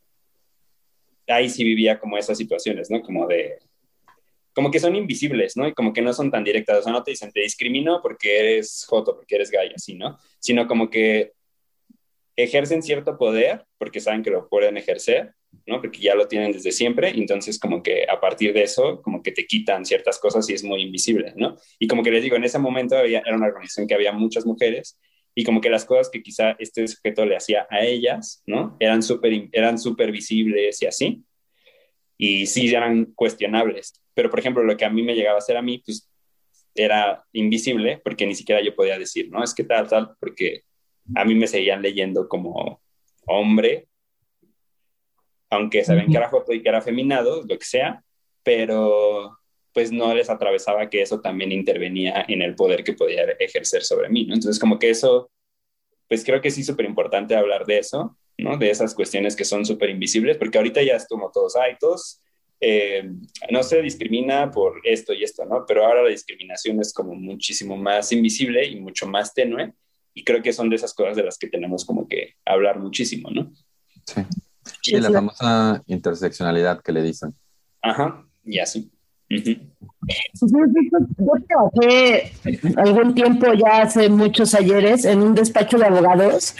ahí sí vivía como esas situaciones, ¿no? Como de, como que son invisibles, ¿no? Y como que no son tan directas, o sea, no te dicen, te discrimino porque eres joto, porque eres gay, así, ¿no? Sino como que ejercen cierto poder porque saben que lo pueden ejercer, ¿no? Porque ya lo tienen desde siempre, entonces como que a partir de eso, como que te quitan ciertas cosas y es muy invisible, ¿no? Y como que les digo, en ese momento había, era una organización que había muchas mujeres y como que las cosas que quizá este sujeto le hacía a ellas, ¿no? Eran súper eran super visibles y así, y sí eran cuestionables. Pero, por ejemplo, lo que a mí me llegaba a hacer a mí, pues era invisible porque ni siquiera yo podía decir, no, es que tal, tal, porque a mí me seguían leyendo como hombre, aunque saben que era foto y que era feminado, lo que sea, pero pues no les atravesaba que eso también intervenía en el poder que podía ejercer sobre mí, ¿no? Entonces como que eso, pues creo que sí es súper importante hablar de eso, ¿no? De esas cuestiones que son súper invisibles, porque ahorita ya es como todos, hay todos, eh, no se discrimina por esto y esto, ¿no? Pero ahora la discriminación es como muchísimo más invisible y mucho más tenue, y creo que son de esas cosas de las que tenemos como que hablar muchísimo, ¿no? Sí. Y la famosa interseccionalidad que le dicen. Ajá, y así. Yo trabajé algún tiempo, ya hace muchos ayeres, en un despacho de abogados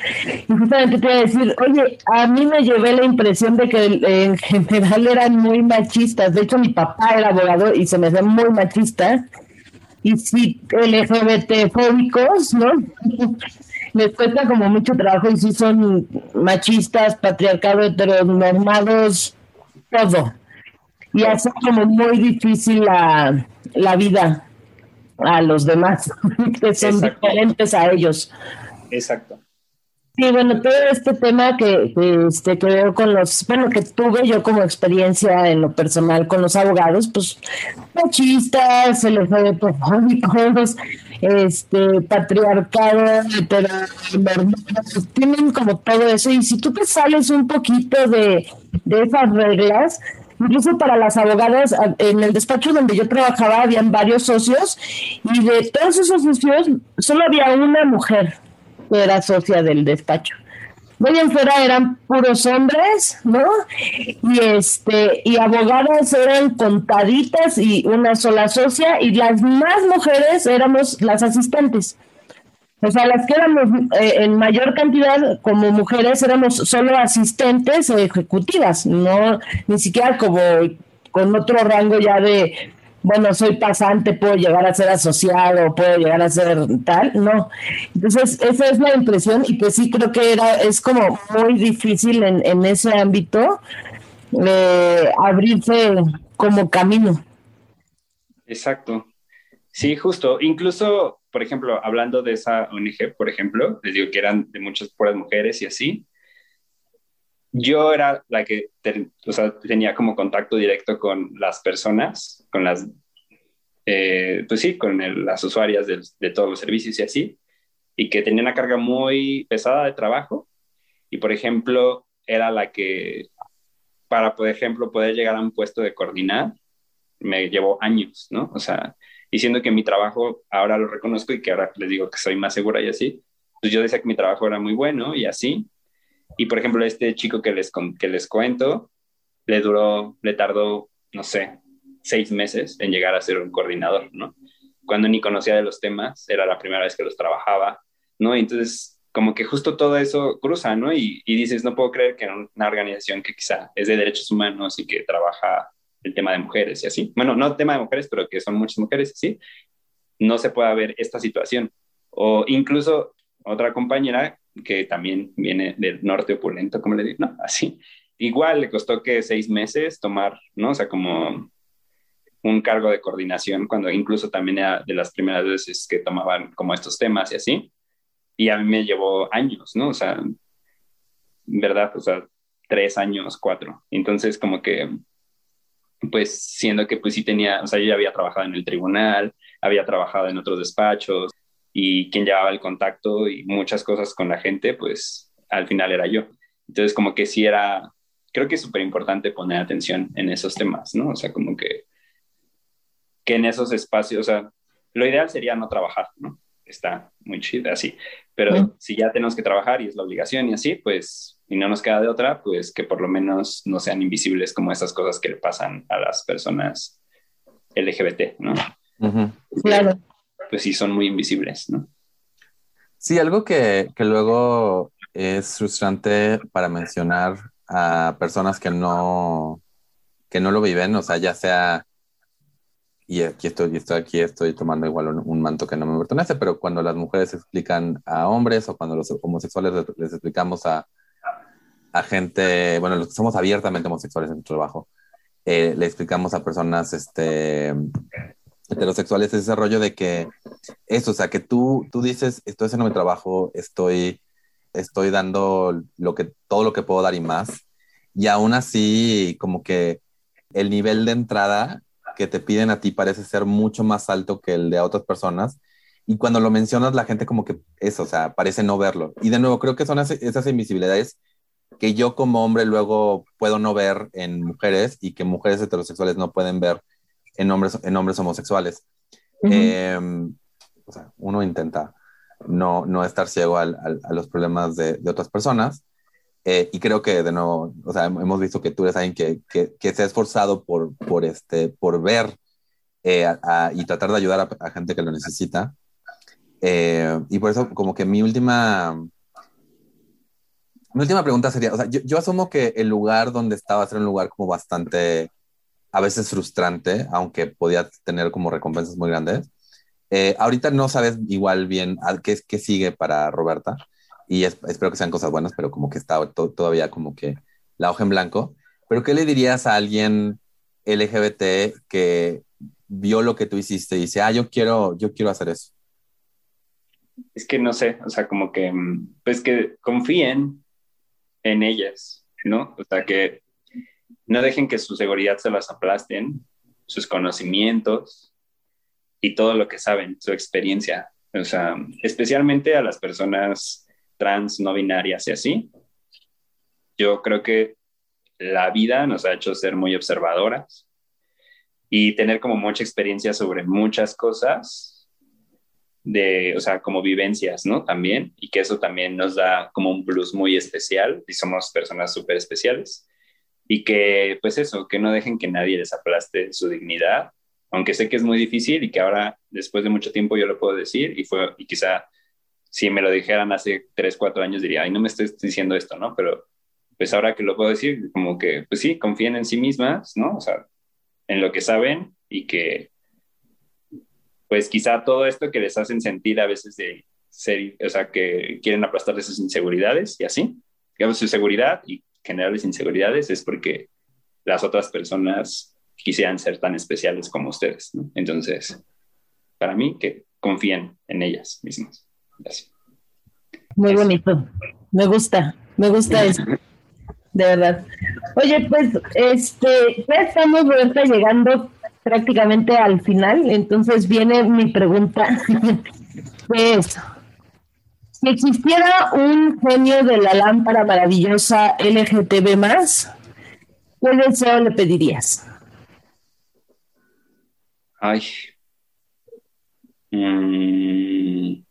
y justamente te iba a decir, oye, a mí me llevé la impresión de que en general eran muy machistas. De hecho, mi papá era abogado y se me hacía muy machista. Y sí, LGBT fóbicos, ¿no? Les cuesta como mucho trabajo y sí son machistas, patriarcado, heteronormados, todo y hace como muy difícil la, la vida a los demás, que son diferentes a ellos. Exacto. Sí, bueno, todo este tema que, que, este, que veo con los, bueno, que tuve yo como experiencia en lo personal con los abogados, pues machistas, LGBTfóbicos, este, patriarcado, pero tienen como todo eso. Y si tú te sales un poquito de, de esas reglas, Incluso para las abogadas, en el despacho donde yo trabajaba, habían varios socios y de todos esos socios solo había una mujer era socia del despacho. Voy en fuera eran puros hombres, ¿no? Y este, y abogadas eran contaditas y una sola socia, y las más mujeres éramos las asistentes. O sea, las que éramos eh, en mayor cantidad como mujeres éramos solo asistentes ejecutivas, no ni siquiera como con otro rango ya de, bueno, soy pasante, puedo llegar a ser asociado, puedo llegar a ser tal, no. Entonces, esa es la impresión y pues sí creo que era, es como muy difícil en, en ese ámbito eh, abrirse como camino. Exacto. Sí, justo. Incluso por ejemplo, hablando de esa ONG, por ejemplo, les digo que eran de muchas puras mujeres y así, yo era la que o sea, tenía como contacto directo con las personas, con las, eh, pues sí, con las usuarias de, todos los servicios y así, y que tenía una carga muy pesada de trabajo. Y, por ejemplo, era la que, para, por ejemplo, poder llegar a un puesto de coordinar, me llevó años, ¿no? O sea, diciendo que mi trabajo ahora lo reconozco y que ahora les digo que soy más segura y así, pues yo decía que mi trabajo era muy bueno y así. Y por ejemplo, este chico que les, que les cuento, le duró, le tardó, no sé, seis meses en llegar a ser un coordinador, ¿no? Cuando ni conocía de los temas, era la primera vez que los trabajaba, ¿no? entonces, como que justo todo eso cruza, ¿no? Y, y dices, no puedo creer que una organización que quizá es de derechos humanos y que trabaja el tema de mujeres y así. Bueno, no el tema de mujeres, pero que son muchas mujeres y así, no se puede ver esta situación. O incluso otra compañera que también viene del norte opulento, como le digo, no, así. Igual le costó que seis meses tomar, ¿no? O sea, como un cargo de coordinación, cuando incluso también era de las primeras veces que tomaban como estos temas y así. Y a mí me llevó años, ¿no? O sea, ¿verdad? O sea, tres años, cuatro. Entonces, como que pues siendo que pues sí tenía, o sea, yo ya había trabajado en el tribunal, había trabajado en otros despachos y quien llevaba el contacto y muchas cosas con la gente, pues al final era yo. Entonces como que sí era, creo que es súper importante poner atención en esos temas, ¿no? O sea, como que, que en esos espacios, o sea, lo ideal sería no trabajar, ¿no? Está muy chido así, pero si ya tenemos que trabajar y es la obligación y así, pues y no nos queda de otra, pues que por lo menos no sean invisibles como esas cosas que le pasan a las personas LGBT, ¿no? Claro. Pues sí, son muy invisibles, ¿no? Sí, algo que, que luego es frustrante para mencionar a personas que no, que no lo viven, o sea, ya sea, y aquí estoy, estoy aquí, estoy tomando igual un, manto que no me pertenece, pero cuando las mujeres explican a hombres o cuando los homosexuales les, explicamos a, a, gente, bueno, los que somos abiertamente homosexuales en nuestro trabajo, eh, le explicamos a personas este, heterosexuales ese rollo de que eso, o sea, que tú, tú dices, estoy haciendo mi trabajo, estoy, estoy dando lo que, todo lo que puedo dar y más, y aún así como que el nivel de entrada que te piden a ti parece ser mucho más alto que el de otras personas. Y cuando lo mencionas, la gente como que eso, o sea, parece no verlo. Y de nuevo, creo que son esas invisibilidades que yo como hombre luego puedo no ver en mujeres y que mujeres heterosexuales no pueden ver en hombres, en hombres homosexuales. Em, o sea, uno intenta no, no estar ciego al, a los problemas de, de otras personas, eh, y creo que de nuevo, o sea, hemos visto que tú eres alguien que, que, que se ha esforzado por, por, este, por ver eh, y tratar de ayudar a, gente que lo necesita. Eh, y por eso, como que mi última, mi última pregunta sería, o sea, yo, yo, asumo que el lugar donde estaba era un lugar como bastante, a veces frustrante, aunque podía tener como recompensas muy grandes. ahorita no sabes igual bien qué, qué sigue para Roberta y espero que sean cosas buenas, pero como que está todavía como que la hoja en blanco. Pero ¿qué le dirías a alguien LGBT que vio lo que tú hiciste y dice, ah, yo quiero, yo quiero hacer eso? Es que no sé, o sea, como que, pues que confíen en ellas, ¿no? O sea, que no dejen que su seguridad se las aplasten, sus conocimientos y todo lo que saben, su experiencia. O sea, especialmente a las personas trans, no binarias y así. Yo creo que la vida nos ha hecho ser muy observadoras y tener como mucha experiencia sobre muchas cosas, de, o sea, como vivencias, ¿no? También, y que eso también nos da como un plus muy especial y somos personas súper especiales. Y que, pues eso, que no dejen que nadie les aplaste su dignidad, aunque sé que es muy difícil y que ahora, después de mucho tiempo, yo lo puedo decir y, fue, y quizá si me lo dijeran hace 3, 4 años diría, ay, no me estoy diciendo esto, ¿no? Pero pues ahora que lo puedo decir, como que, pues sí, confíen en sí mismas, ¿no? O sea, en lo que saben y que, pues quizá todo esto que les hacen sentir a veces de ser, o sea, que quieren aplastar sus inseguridades y así, digamos, su seguridad y generarles inseguridades es porque las otras personas quisieran ser tan especiales como ustedes, ¿no? Entonces, para mí, que confíen en ellas mismas. Muy bonito. Me gusta, me gusta eso. De verdad. Oye, pues, este, ya estamos llegando prácticamente al final, entonces viene mi pregunta. pues, si existiera un genio de la lámpara maravillosa LGTB ¿qué deseo le pedirías? Ay. Mm.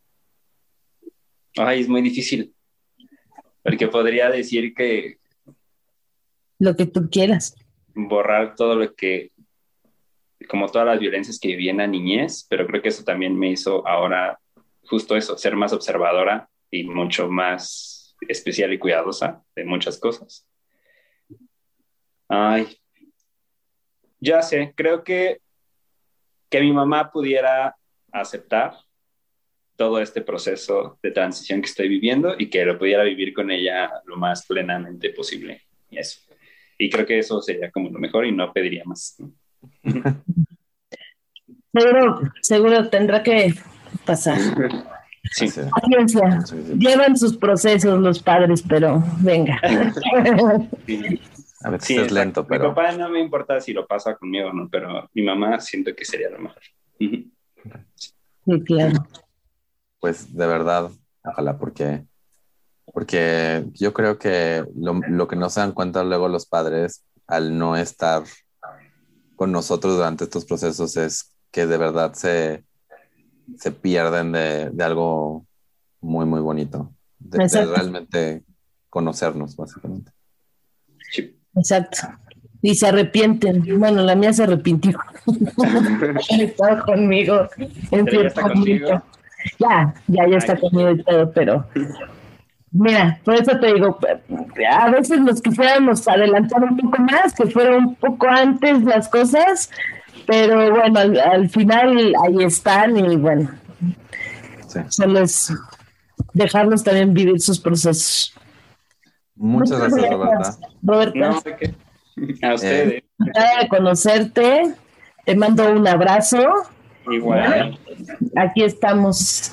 Ay, es muy difícil. Porque podría decir que... Lo que tú quieras. Borrar todo lo que... Como todas las violencias que viví en la niñez, pero creo que eso también me hizo ahora justo eso, ser más observadora y mucho más especial y cuidadosa de muchas cosas. Ay, ya sé, creo que que mi mamá pudiera aceptar todo este proceso de transición que estoy viviendo y que lo pudiera vivir con ella lo más plenamente posible. Y eso. Y creo que eso sería como lo mejor y no pediría más. seguro, seguro tendrá que pasar. Sí. Paciencia. Llevan sus procesos los padres, pero venga. A veces es lento, pero. Mi papá no me importa si lo pasa conmigo o no, pero mi mamá siento que sería lo mejor. Sí, claro pues de verdad, ojalá, porque, porque yo creo que lo, que no se dan cuenta luego los padres al no estar con nosotros durante estos procesos es que de verdad se, pierden de, algo muy, muy bonito. De, realmente conocernos, básicamente. Exacto. Y se arrepienten. Bueno, la mía se arrepintió. está conmigo. En ¿Pero ya? Ya, ya, ya está Ay. conmigo y todo, pero mira, por eso te digo, a veces nos quisiéramos adelantar un poco más, que fuera un poco antes las cosas, pero bueno, al, al final ahí están y bueno, Sí. solo es dejarlos también vivir sus procesos. Muchas gracias, Roberta. Roberta. No. A ustedes. De conocerte. Te mando un abrazo. Igual. Aquí estamos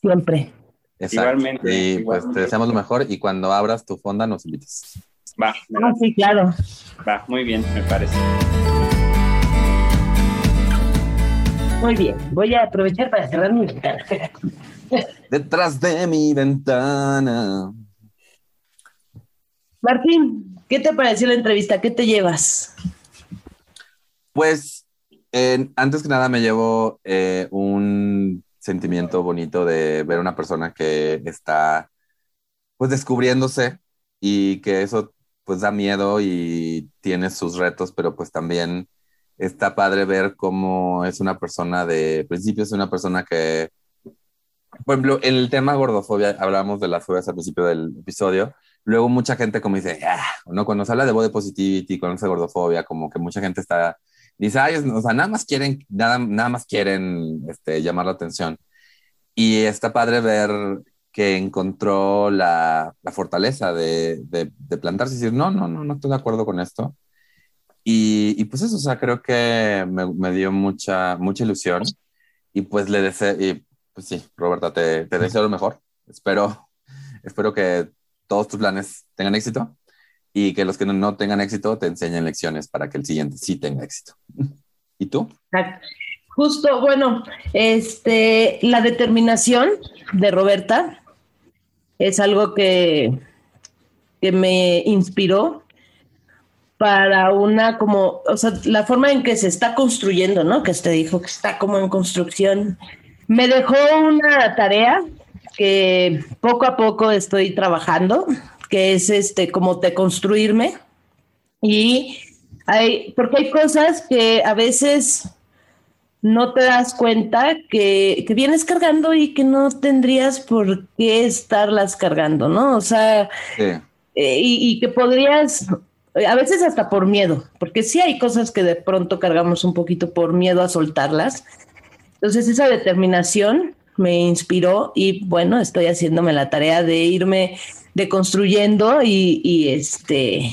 siempre. Exacto. Igualmente, Y pues te deseamos lo mejor y cuando abras tu fonda nos invitas. Va, Ah, sí, claro. va, muy bien, me parece. Muy bien. Voy a aprovechar para cerrar mi ventana. Detrás de mi ventana. Martín, ¿qué te pareció la entrevista? ¿Qué te llevas? Pues eh, antes que nada me llevo eh, un sentimiento bonito de ver una persona que está pues descubriéndose y que eso pues da miedo y tiene sus retos, pero pues también está padre ver cómo es una persona de principio, es una persona que, por ejemplo, en el tema gordofobia, hablamos de las fobias al principio del episodio, luego mucha gente como dice, ah, no, cuando se habla de body positivity, cuando se gordofobia, como que mucha gente está, dice, ay, o sea, nada más quieren, nada, nada más quieren este, llamar la atención. Y está padre ver que encontró la, la fortaleza de, de, de plantarse y decir, no, no, no, no estoy de acuerdo con esto. Y, y pues eso, o sea, creo que me, dio mucha, mucha ilusión. Y pues le deseo, y pues sí, Roberta, te, te deseo lo mejor. Espero, espero que todos tus planes tengan éxito y que los que no, no tengan éxito te enseñen lecciones para que el siguiente sí tenga éxito. ¿Y tú? Justo, bueno, este, la determinación de Roberta es algo que, que me inspiró para una como, o sea, la forma en que se está construyendo, ¿no? Que te dijo que está como en construcción. Me dejó una tarea que poco a poco estoy trabajando, que es este, como de construirme. Y hay, porque hay cosas que a veces no te das cuenta que, que vienes cargando y que no tendrías por qué estarlas cargando, ¿no? O sea, Sí, eh, y, y que podrías, a veces hasta por miedo, porque sí hay cosas que de pronto cargamos un poquito por miedo a soltarlas. Entonces esa determinación me inspiró y bueno, estoy haciéndome la tarea de irme deconstruyendo y, y este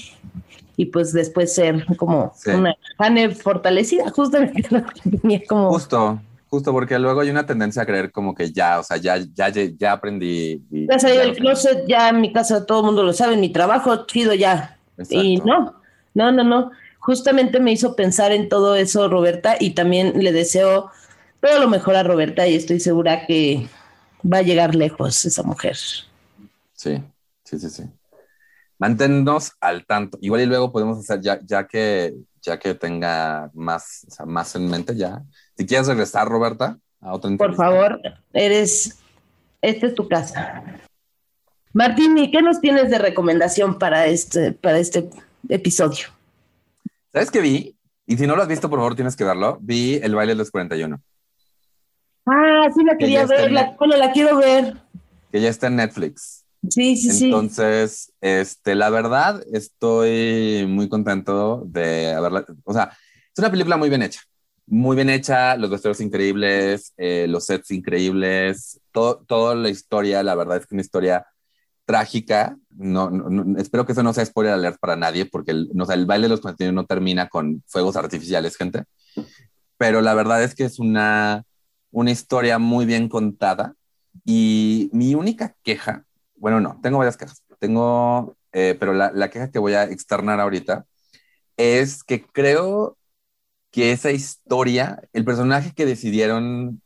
y pues después ser como Sí. una Jane fortalecida, justamente lo que tenía como justo, justo porque luego hay una tendencia a creer como que ya, o sea, ya, ya, ya aprendí. Y, ya salí del lo- closet, ya en mi casa todo el mundo lo sabe, mi trabajo chido ya. Y no, no, no, no. Justamente me hizo pensar en todo eso, Roberta, y también le deseo todo lo mejor a Roberta y estoy segura que va a llegar lejos esa mujer. Sí, sí, sí, sí. Manténnos al tanto. Igual y luego podemos hacer, ya, ya que ya que tenga más, o sea, más en mente ya. Si quieres regresar, Roberta, a otra Por favor, eres, esta es tu casa. Martín, ¿y qué nos tienes de recomendación para este, para este episodio? ¿Sabes qué vi? Y si no lo has visto, por favor, tienes que verlo. Vi El baile de los 41, Ah, sí, la Que quería ver, la, bueno, la quiero ver. que ya está en Netflix. Sí, sí, sí. Entonces, este, la verdad, estoy muy contento de haberla. O sea, es una película muy bien hecha. Muy bien hecha, los vestuarios increíbles, eh, los sets increíbles, todo, toda la historia, la verdad es que una historia trágica. No, espero que eso no sea spoiler alert para nadie, porque el, el baile de los 41 no termina con fuegos artificiales, gente. Pero la verdad es que es una, una historia muy bien contada. Y mi única queja, bueno, no, tengo varias quejas. Tengo, eh, pero la, la queja que voy a externar ahorita es que creo que esa historia, el personaje que decidieron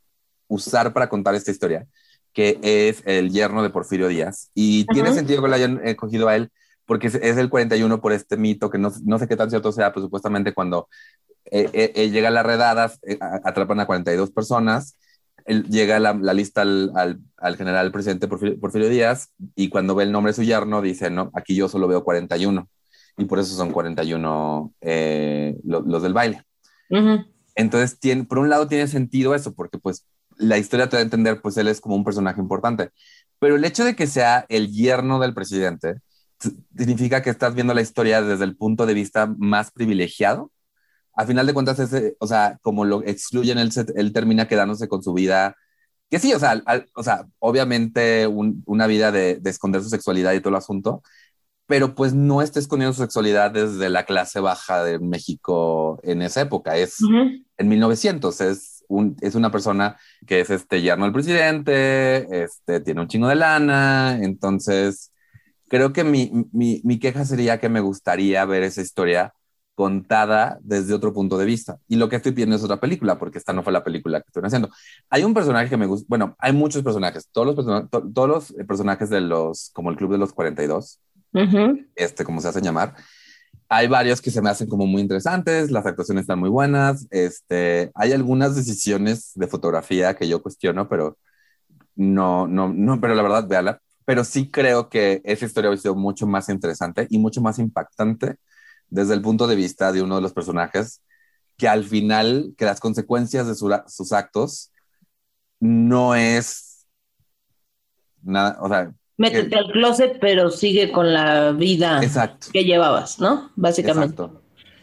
usar para contar esta historia, que es el yerno de Porfirio Díaz, y Ajá. tiene sentido que lo hayan escogido a él, porque es, es el 41 por este mito, que no, no sé qué tan cierto sea, pues supuestamente cuando eh, eh, eh, llega las redadas, eh, a- atrapan a 42 personas, llega la, lista al, general presidente Porfirio, Díaz y cuando ve el nombre de su yerno dice, no, aquí yo solo veo 41 y por eso son 41 eh, los del baile. Entonces, tiene, por un lado tiene sentido eso, porque pues la historia te da a entender, pues él es como un personaje importante. Pero el hecho de que sea el yerno del presidente significa que estás viendo la historia desde el punto de vista más privilegiado. A final de cuentas, ese, o sea, como lo excluyen, él, él termina quedándose con su vida, que sí, o sea, o sea obviamente una vida de, de, esconder su sexualidad y todo el asunto, pero pues no está escondiendo su sexualidad desde la clase baja de México en esa época, es en 1900, es, un, es una persona que es este yerno del presidente, este, tiene un chingo de lana, entonces creo que mi, mi, mi queja sería que me gustaría ver esa historia contada desde otro punto de vista. Y lo que estoy viendo es otra película, porque esta no fue la película que estoy haciendo. Hay un personaje que me gusta, bueno, hay muchos personajes, todos los, todos los personajes de los, como el Club de los 42, este, como se hacen llamar. Hay varios que se me hacen como muy interesantes, las actuaciones están muy buenas, este, hay algunas decisiones de fotografía que yo cuestiono, pero no, no, no, pero la verdad, véala. Pero sí creo que esa historia ha sido mucho más interesante y mucho más impactante desde el punto de vista de uno de los personajes, que al final, que las consecuencias de sus actos no es nada, o sea, Métete al closet, pero sigue con la vida que llevabas, ¿no? Básicamente.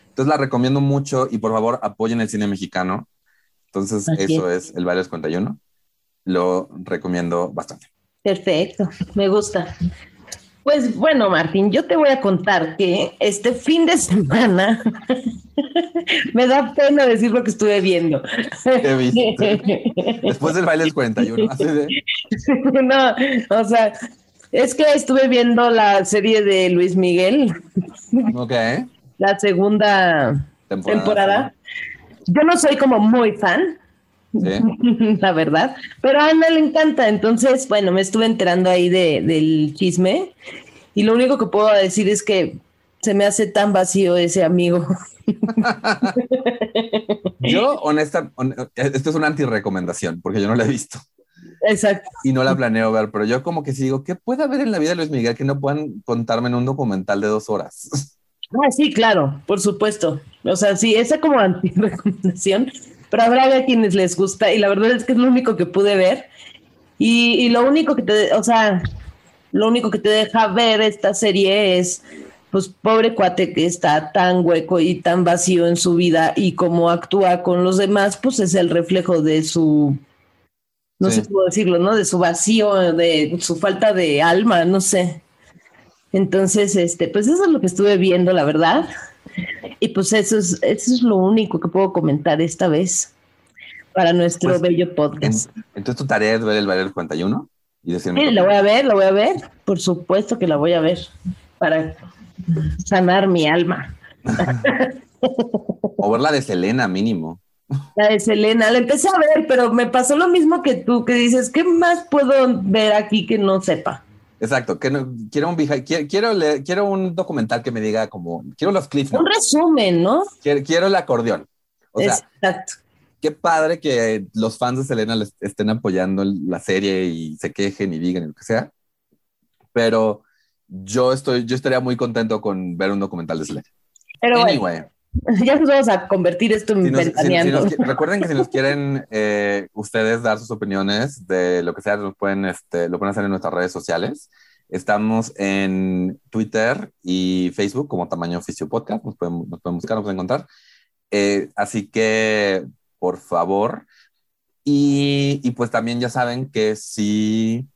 Entonces la recomiendo mucho y por favor apoyen el cine mexicano. Entonces eso es. El Baile 51. Lo recomiendo bastante. Perfecto, me gusta. Pues bueno, Martín, yo te voy a contar que este fin de semana me da pena decir lo que estuve viendo. ¿Qué viste? Después del baile del 41. no, o sea, es que estuve viendo la serie de Luis Miguel. Ok. La segunda temporada. Yo no soy como muy fan, la verdad, pero a Ana le encanta. Entonces, bueno, me estuve enterando ahí de, del chisme y lo único que puedo decir es que se me hace tan vacío ese amigo. yo, honesta, esto es una anti-recomendación porque yo no la he visto. Exacto. Y no la planeo ver, pero yo como que sí digo, ¿qué puede haber en la vida de Luis Miguel que no puedan contarme en un documental de dos horas? Ah, sí, claro, por supuesto. O sea, sí, esa como anti-recomendación, pero habrá a quienes les gusta y la verdad es que es lo único que pude ver. Y, y lo único que te, o sea, lo único que te deja ver esta serie es, pues, pobre cuate que está tan hueco y tan vacío en su vida y cómo actúa con los demás, pues es el reflejo de su no sé cómo decirlo, ¿no? De su vacío, de su falta de alma, no sé. Entonces, este, pues eso es lo que estuve viendo, la verdad. Y pues eso es, eso es lo único que puedo comentar esta vez para nuestro pues, bello podcast. entonces tu tarea es ver el Valer 51 y decirme. Sí, la voy a ver, la voy a ver. Por supuesto que la voy a ver para sanar mi alma. o ver la de Selena mínimo. La de Selena, la empecé a ver, pero me pasó lo mismo que tú, que dices, ¿qué más puedo ver aquí que no sepa? Exacto, que no, quiero un quiero, quiero, un documental que me diga como, quiero los clips. Un resumen, ¿no? Quiero, el acordeón. O sea, Exacto. Qué padre que los fans de Selena les estén apoyando la serie y se quejen y digan lo que sea. Pero yo estoy, yo estaría muy contento con ver un documental de Selena. Pero anyway. Ya nos vamos a convertir esto en Recuerden que si nos quieren eh, ustedes dar sus opiniones de lo que sea, lo pueden, este, lo pueden hacer en nuestras redes sociales. Estamos en Twitter y Facebook como Tamaño Oficio Podcast. Nos pueden, nos pueden buscar, nos pueden encontrar. Eh, así que, por favor. Y, y pues también ya saben que si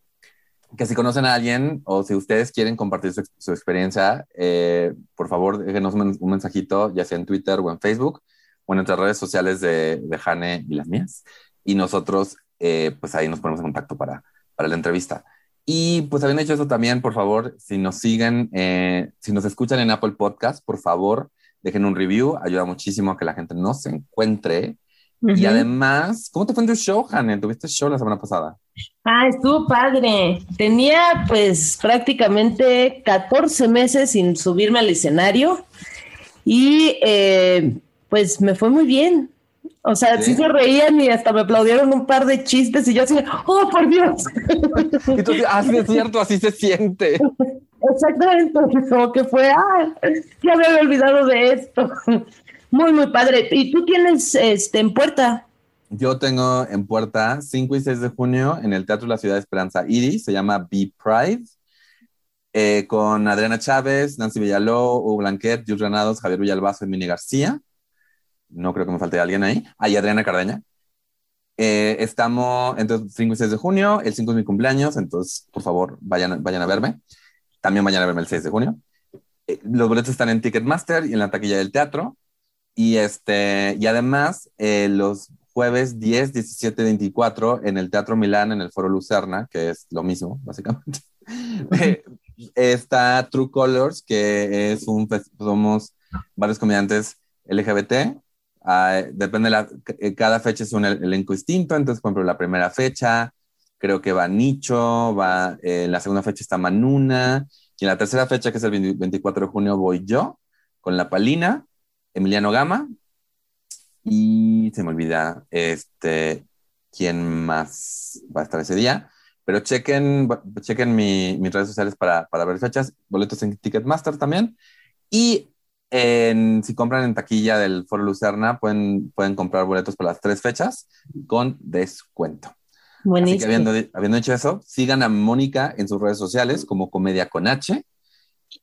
que si conocen a alguien o si ustedes quieren compartir su, experiencia, eh, por favor déjenos un, mensajito, ya sea en Twitter o en Facebook o en nuestras redes sociales de, de Jane y las mías. Y nosotros, eh, pues ahí nos ponemos en contacto para, para la entrevista. Y pues habiendo hecho eso también, por favor, si nos siguen, eh, si nos escuchan en Apple Podcast, por favor, dejen un review, ayuda muchísimo a que la gente nos encuentre y además, ¿cómo te fue en tu show, Hanne? ¿Tuviste show la semana pasada? Ah, estuvo padre. Tenía pues prácticamente 14 meses sin subirme al escenario y eh, pues me fue muy bien. O sea, sí. se reían y hasta me aplaudieron un par de chistes y yo así, oh, por Dios. Y tú, ah, sí es cierto, así se siente. Exactamente, como que fue, ah, ya me había olvidado de esto. Muy, muy padre. ¿Y tú tienes este, en puerta? Yo tengo en puerta 5 y 6 de junio en el Teatro de la Ciudad de Esperanza Iris, se llama Be Pride, eh, con Adriana Chávez, Nancy Villaló, Hugo Blanquet, Jules Granados, Javier Villalbazo y Mini García. No creo que me falte alguien ahí. Ah, Adriana Cardeña. Eh, estamos entre 5 y 6 de junio, el 5 es mi cumpleaños, entonces por favor vayan, vayan a verme. También vayan a verme el 6 de junio. Eh, los boletos están en Ticketmaster y en la taquilla del teatro. Y, este, y además, eh, los jueves 10, 17, 24 en el Teatro Milán, en el Foro Lucerna, que es lo mismo, básicamente. Eh, está True Colors, que es un, somos varios comediantes LGBT. Ah, depende de la, cada fecha es un elenco distinto, entonces, por ejemplo, la primera fecha, creo que va Nicho, va, eh, la segunda fecha está Manuna, y en la tercera fecha, que es el 24 de junio, voy yo, con La Palina, Emiliano Gama, y se me olvida este, quién más va a estar ese día. Pero chequen, chequen mi, mis redes sociales para, para, ver fechas, boletos en Ticketmaster también. Y en, si compran en taquilla del Foro Lucerna, pueden, pueden comprar boletos para las tres fechas con descuento. Buenísimo. Así que habiendo, habiendo hecho eso, sigan a Mónica en sus redes sociales como Comedia con H.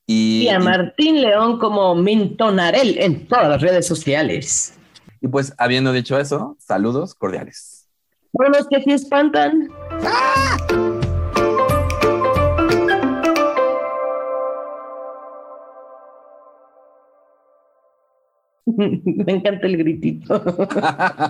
Y, y a Martín León como Mintonarel en todas las redes sociales. Y pues, habiendo dicho eso, saludos cordiales. Bueno, es que aquí espantan. ¡Ah! Me encanta el gritito.